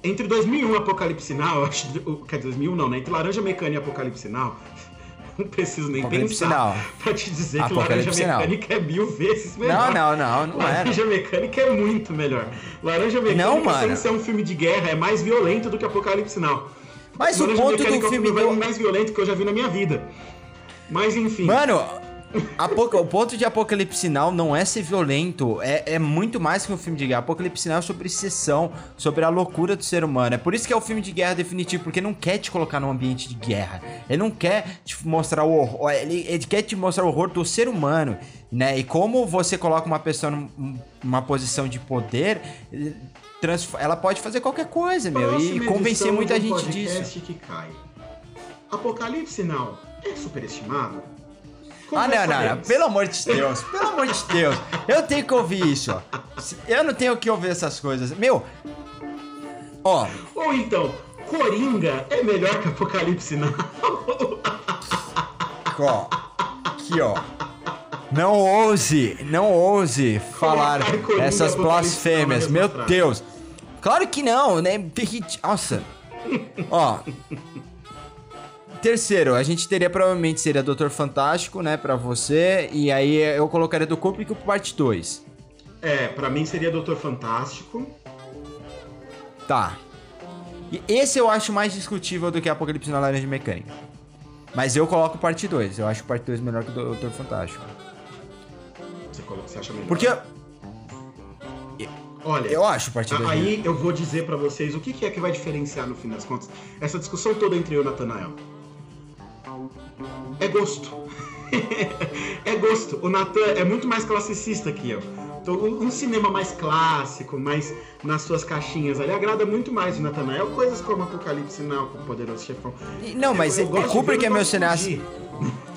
entre 2001 e Apocalipse eu acho, o- quer dizer, 2001 não, né? Entre Laranja Mecânica e Apocalipse Now, não preciso nem Apocalipse pensar Now. pra te dizer que Laranja Apocalipse. Mecânica é mil vezes melhor. Não, não, não, não é. Laranja Mecânica é muito melhor. Laranja Mecânica, Não, mano. sem ser um filme de guerra, é mais violento do que Apocalipse Now. Mas o Laranja ponto do Mecânica é o filme do. mais violento que eu já vi na minha vida. Mas enfim. Mano, o ponto de Apocalipse Now não é ser violento, é, é muito mais que um filme de guerra. Apocalipse Now é sobre exceção, sobre a loucura do ser humano. É por isso que é o filme de guerra definitivo, porque não quer te colocar num ambiente de guerra. Ele não quer te mostrar o horror, ele, ele quer te mostrar o horror do ser humano, né? E como você coloca uma pessoa num- numa posição de poder, ela pode fazer qualquer coisa, meu, e Próxima convencer edição muita gente disso. que cai. Apocalipse Now é superestimado? Ah, não, não, não. Conversaremos. Pelo amor de Deus, pelo amor de Deus. Eu tenho que ouvir isso, ó. Eu não tenho que ouvir essas coisas. Meu, ó, Ou então, Coringa é melhor que Apocalipse Now? ó, aqui, ó. Não ouse, não ouse falar Coringa essas blasfêmias. Meu frase. Deus. Claro que não, né? Nossa. Ó. Terceiro, a gente teria provavelmente seria Doutor Fantástico, né, pra você. E aí eu colocaria do Kubrick parte 2. É, pra mim seria Doutor Fantástico. Tá. E esse eu acho mais discutível do que Apocalipse na Laranja Mecânica. Mas eu coloco parte 2. Eu acho parte 2 melhor que o Doutor Fantástico. Você, coloca, você acha melhor? Porque Olha, eu acho parte 2 a- aí eu vou dizer pra vocês o que, que é que vai diferenciar no fim das contas essa discussão toda entre eu e o Nathanael. É gosto. é gosto. O Nathan é muito mais classicista que eu. Então, um cinema mais clássico, mais nas suas caixinhas ali, agrada muito mais o Nathanael. Coisas como Apocalipse Now, com o Poderoso Chefão. Não, mas Eu- eu o Kubrick é eu meu cineasta.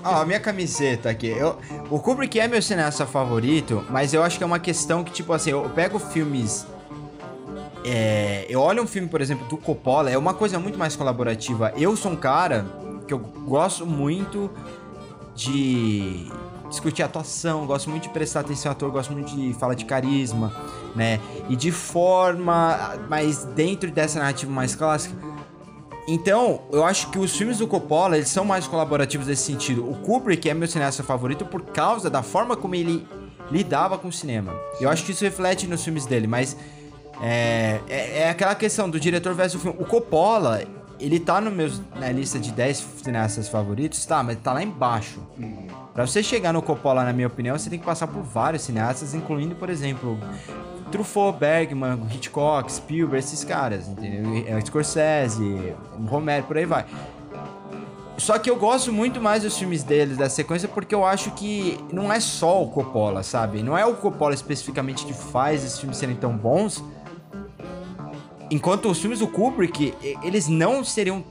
Ó, a minha camiseta aqui. Eu, o Kubrick é meu cineasta favorito, mas eu acho que é uma questão que, tipo assim, eu pego filmes. é, eu olho um filme, por exemplo, do Coppola, é uma coisa muito mais colaborativa. Eu sou um cara que eu gosto muito de discutir atuação, gosto muito de prestar atenção ao ator, gosto muito de falar de carisma, né? E de forma, mas dentro dessa narrativa mais clássica. Então, eu acho que os filmes do Coppola, eles são mais colaborativos nesse sentido. O Kubrick é meu cineasta favorito por causa da forma como ele lidava com o cinema. Eu acho que isso reflete nos filmes dele, mas é, é, é aquela questão do diretor versus o filme. O Coppola, ele tá no meus, na lista de 10 cineastas favoritos, tá, mas tá lá embaixo. Pra você chegar no Coppola, na minha opinião, você tem que passar por vários cineastas, incluindo, por exemplo, Truffaut, Bergman, Hitchcock, Spielberg, esses caras, entendeu? É, Scorsese, Romero, por aí vai. Só que eu gosto muito mais dos filmes deles, da sequência, porque eu acho que não é só o Coppola, sabe? Não é o Coppola especificamente que faz esses filmes serem tão bons. Enquanto os filmes do Kubrick, eles não seriam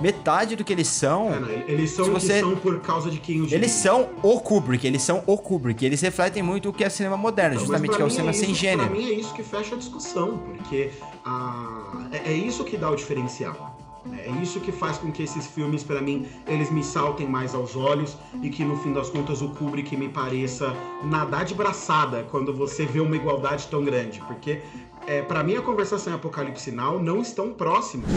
metade do que eles são. É, eles são o você- são por causa de quem os Eles são o Kubrick, eles são o Kubrick, eles refletem muito o que é cinema moderno, Então, justamente que é o mim cinema isso- sem gênero. Pra mim é isso que fecha a discussão, porque ah, é, é isso que dá o diferencial. É isso que faz com que esses filmes, para mim, eles me saltem mais aos olhos e que no fim das contas o Kubrick me pareça nadar de braçada quando você vê uma igualdade tão grande, porque é, para mim a conversação e Apocalipse Sinal não estão próximos.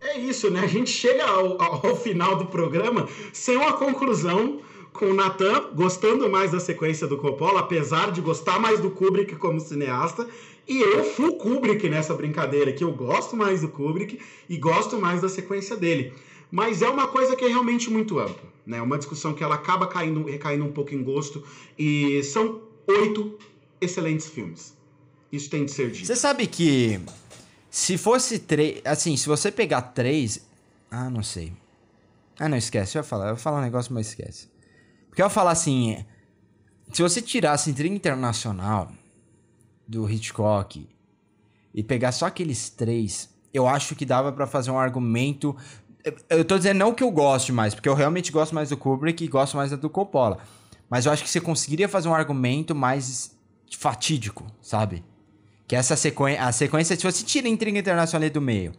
É isso, né? A gente chega ao, ao final do programa sem uma conclusão com o Nathan gostando mais da sequência do Coppola, apesar de gostar mais do Kubrick como cineasta, e eu fui Kubrick nessa brincadeira, que eu gosto mais do Kubrick e gosto mais da sequência dele. Mas é uma coisa que é realmente muito ampla, né? Uma discussão que ela acaba caindo, recaindo um pouco em gosto e são oito excelentes filmes. Isso tem de ser dito. Você sabe que se fosse três. Assim, se você pegar três. Ah, não sei. Ah, não, esquece. Eu ia falar. Eu ia falar um negócio, mas esquece. Porque eu ia falar assim. Se você tirasse intriga internacional do Hitchcock e pegar só aqueles três, eu acho que dava pra fazer um argumento. Eu tô dizendo não que eu goste mais, porque eu realmente gosto mais do Kubrick e gosto mais da do Coppola. Mas eu acho que você conseguiria fazer um argumento mais fatídico, sabe? Que essa sequência, a sequência, se você tira intriga internacional do meio,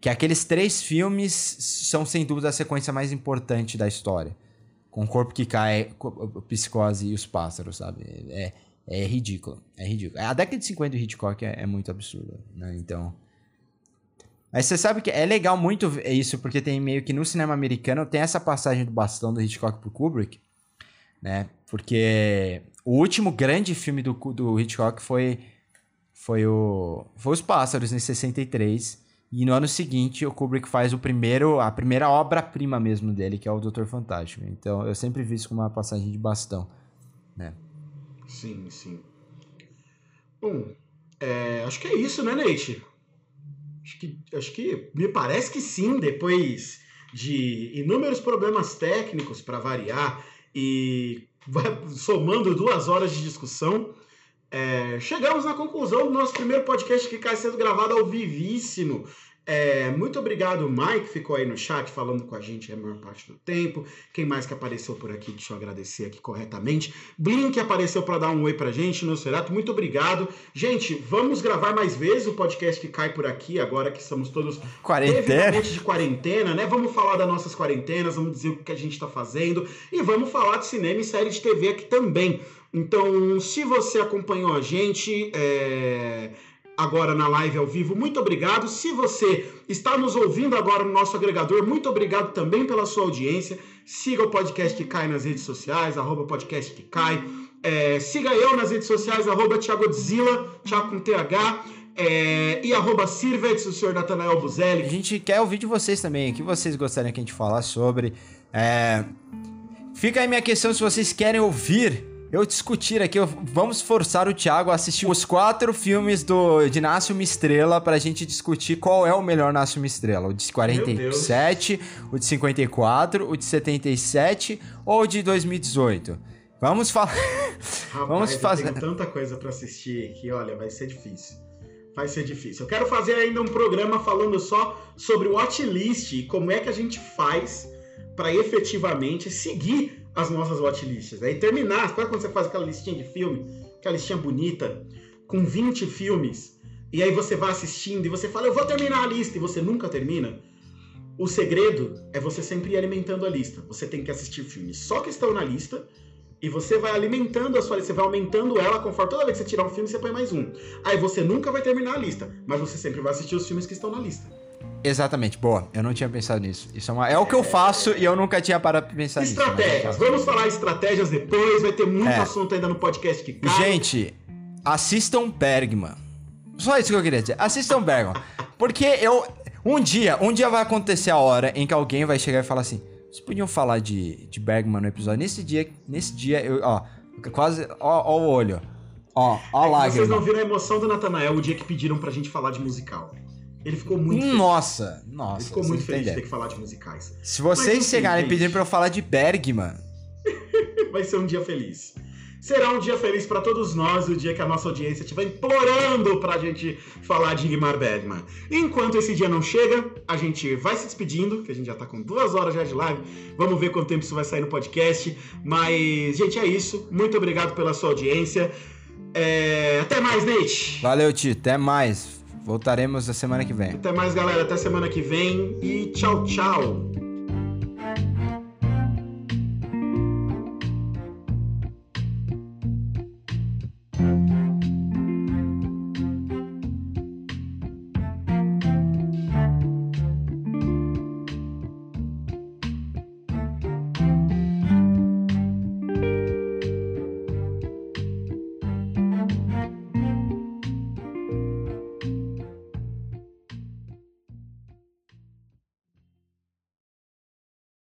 que aqueles três filmes são sem dúvida a sequência mais importante da história. Com o corpo que cai, co- psicose e os pássaros, sabe? É, é ridículo, é ridículo. A década de 50 do Hitchcock é, é muito absurda, né? Então... Mas você sabe que é legal muito ver isso, porque tem meio que no cinema americano tem essa passagem do bastão do Hitchcock pro Kubrick, né? Porque o último grande filme do, do Hitchcock foi foi o foi Os Pássaros em 63 e no ano seguinte o Kubrick faz o primeiro a primeira obra-prima mesmo dele, que é o Doutor Fantástico. Então eu sempre vi isso como uma passagem de bastão, né? Sim, sim. Bom, é, acho que é isso, né, Neite? Acho que, acho que me parece que sim, depois de inúmeros problemas técnicos para variar e somando duas horas de discussão, é, chegamos na conclusão do nosso primeiro podcast que cai sendo gravado ao vivíssimo. É, muito obrigado, Mike, ficou aí no chat falando com a gente a maior parte do tempo. Quem mais que apareceu por aqui, deixa eu agradecer aqui corretamente. Blink apareceu para dar um oi pra gente, Nosferatu, muito obrigado. Gente, vamos gravar mais vezes o podcast que cai por aqui, agora que estamos todos Quarentena. devidamente de quarentena, né? Vamos falar das nossas quarentenas, vamos dizer o que a gente está fazendo e vamos falar de cinema e série de TV aqui também. Então, se você acompanhou a gente é, agora na live ao vivo, muito obrigado. Se você está nos ouvindo agora no nosso agregador, muito obrigado também pela sua audiência. Siga o podcast que cai nas redes sociais, arroba podcast que cai. É, siga eu nas redes sociais, arroba Thiagodzilla, Thiago com TH. É, e arroba o senhor Natanael Buzelli. A gente quer ouvir de vocês também, o que vocês gostariam que a gente falasse sobre. É, Fica aí minha questão se vocês querem ouvir eu discutir aqui. eu- Vamos forçar o Thiago a assistir os quatro filmes do, de Nasce uma Estrela pra gente discutir qual é o melhor Nasce uma Estrela. O de 47, o de 54, o de 77 ou o de 2018. Vamos falar. Vamos fazer. tanta coisa pra assistir que, olha, vai ser difícil. Vai ser difícil. Eu quero fazer ainda um programa falando só sobre o watchlist e como é que a gente faz pra efetivamente seguir as nossas watchlists. Aí terminar, sabe quando você faz aquela listinha de filme, aquela listinha bonita, com 20 filmes, e aí você vai assistindo e você fala, eu vou terminar a lista, e você nunca termina? O segredo é você sempre ir alimentando a lista. Você tem que assistir filmes só que estão na lista e você vai alimentando a sua lista, você vai aumentando ela conforme toda vez que você tirar um filme, você põe mais um. Aí você nunca vai terminar a lista, mas você sempre vai assistir os filmes que estão na lista. Exatamente, boa. Eu não tinha pensado nisso. Isso é, uma- é o que eu faço e eu nunca tinha parado pra pensar nisso. mas eu Estratégias. Vamos falar estratégias depois, vai ter muito É. assunto ainda no podcast que cai. Gente, assistam Bergman. Só isso que eu queria dizer. Assistam Bergman. Porque eu. Um dia, um dia vai acontecer a hora em que alguém vai chegar e falar assim: vocês podiam falar de, de Bergman no episódio? Nesse dia, nesse dia, eu, ó, quase. Ó, ó o olho. Ó, ó a É vocês não viram a emoção do Natanael o dia que pediram pra gente falar de musical. Ele ficou muito feliz. Nossa, Ele nossa. ficou vocês muito feliz de ter que falar de musicais. Se Mas, vocês enfim, chegarem gente. pedirem pra eu falar de Bergman, Vai ser um dia feliz. Será um dia feliz pra todos nós o dia que a nossa audiência estiver implorando pra gente falar de Ingmar Bergman. Enquanto esse dia não chega, a gente vai se despedindo, que a gente já tá com duas horas já de live. Vamos ver quanto tempo isso vai sair no podcast. Mas, gente, é isso. Muito obrigado pela sua audiência. É, Até mais, Nate. valeu, Tito. Até mais. Voltaremos a semana que vem. Até mais, galera. Até semana que vem. E tchau, tchau.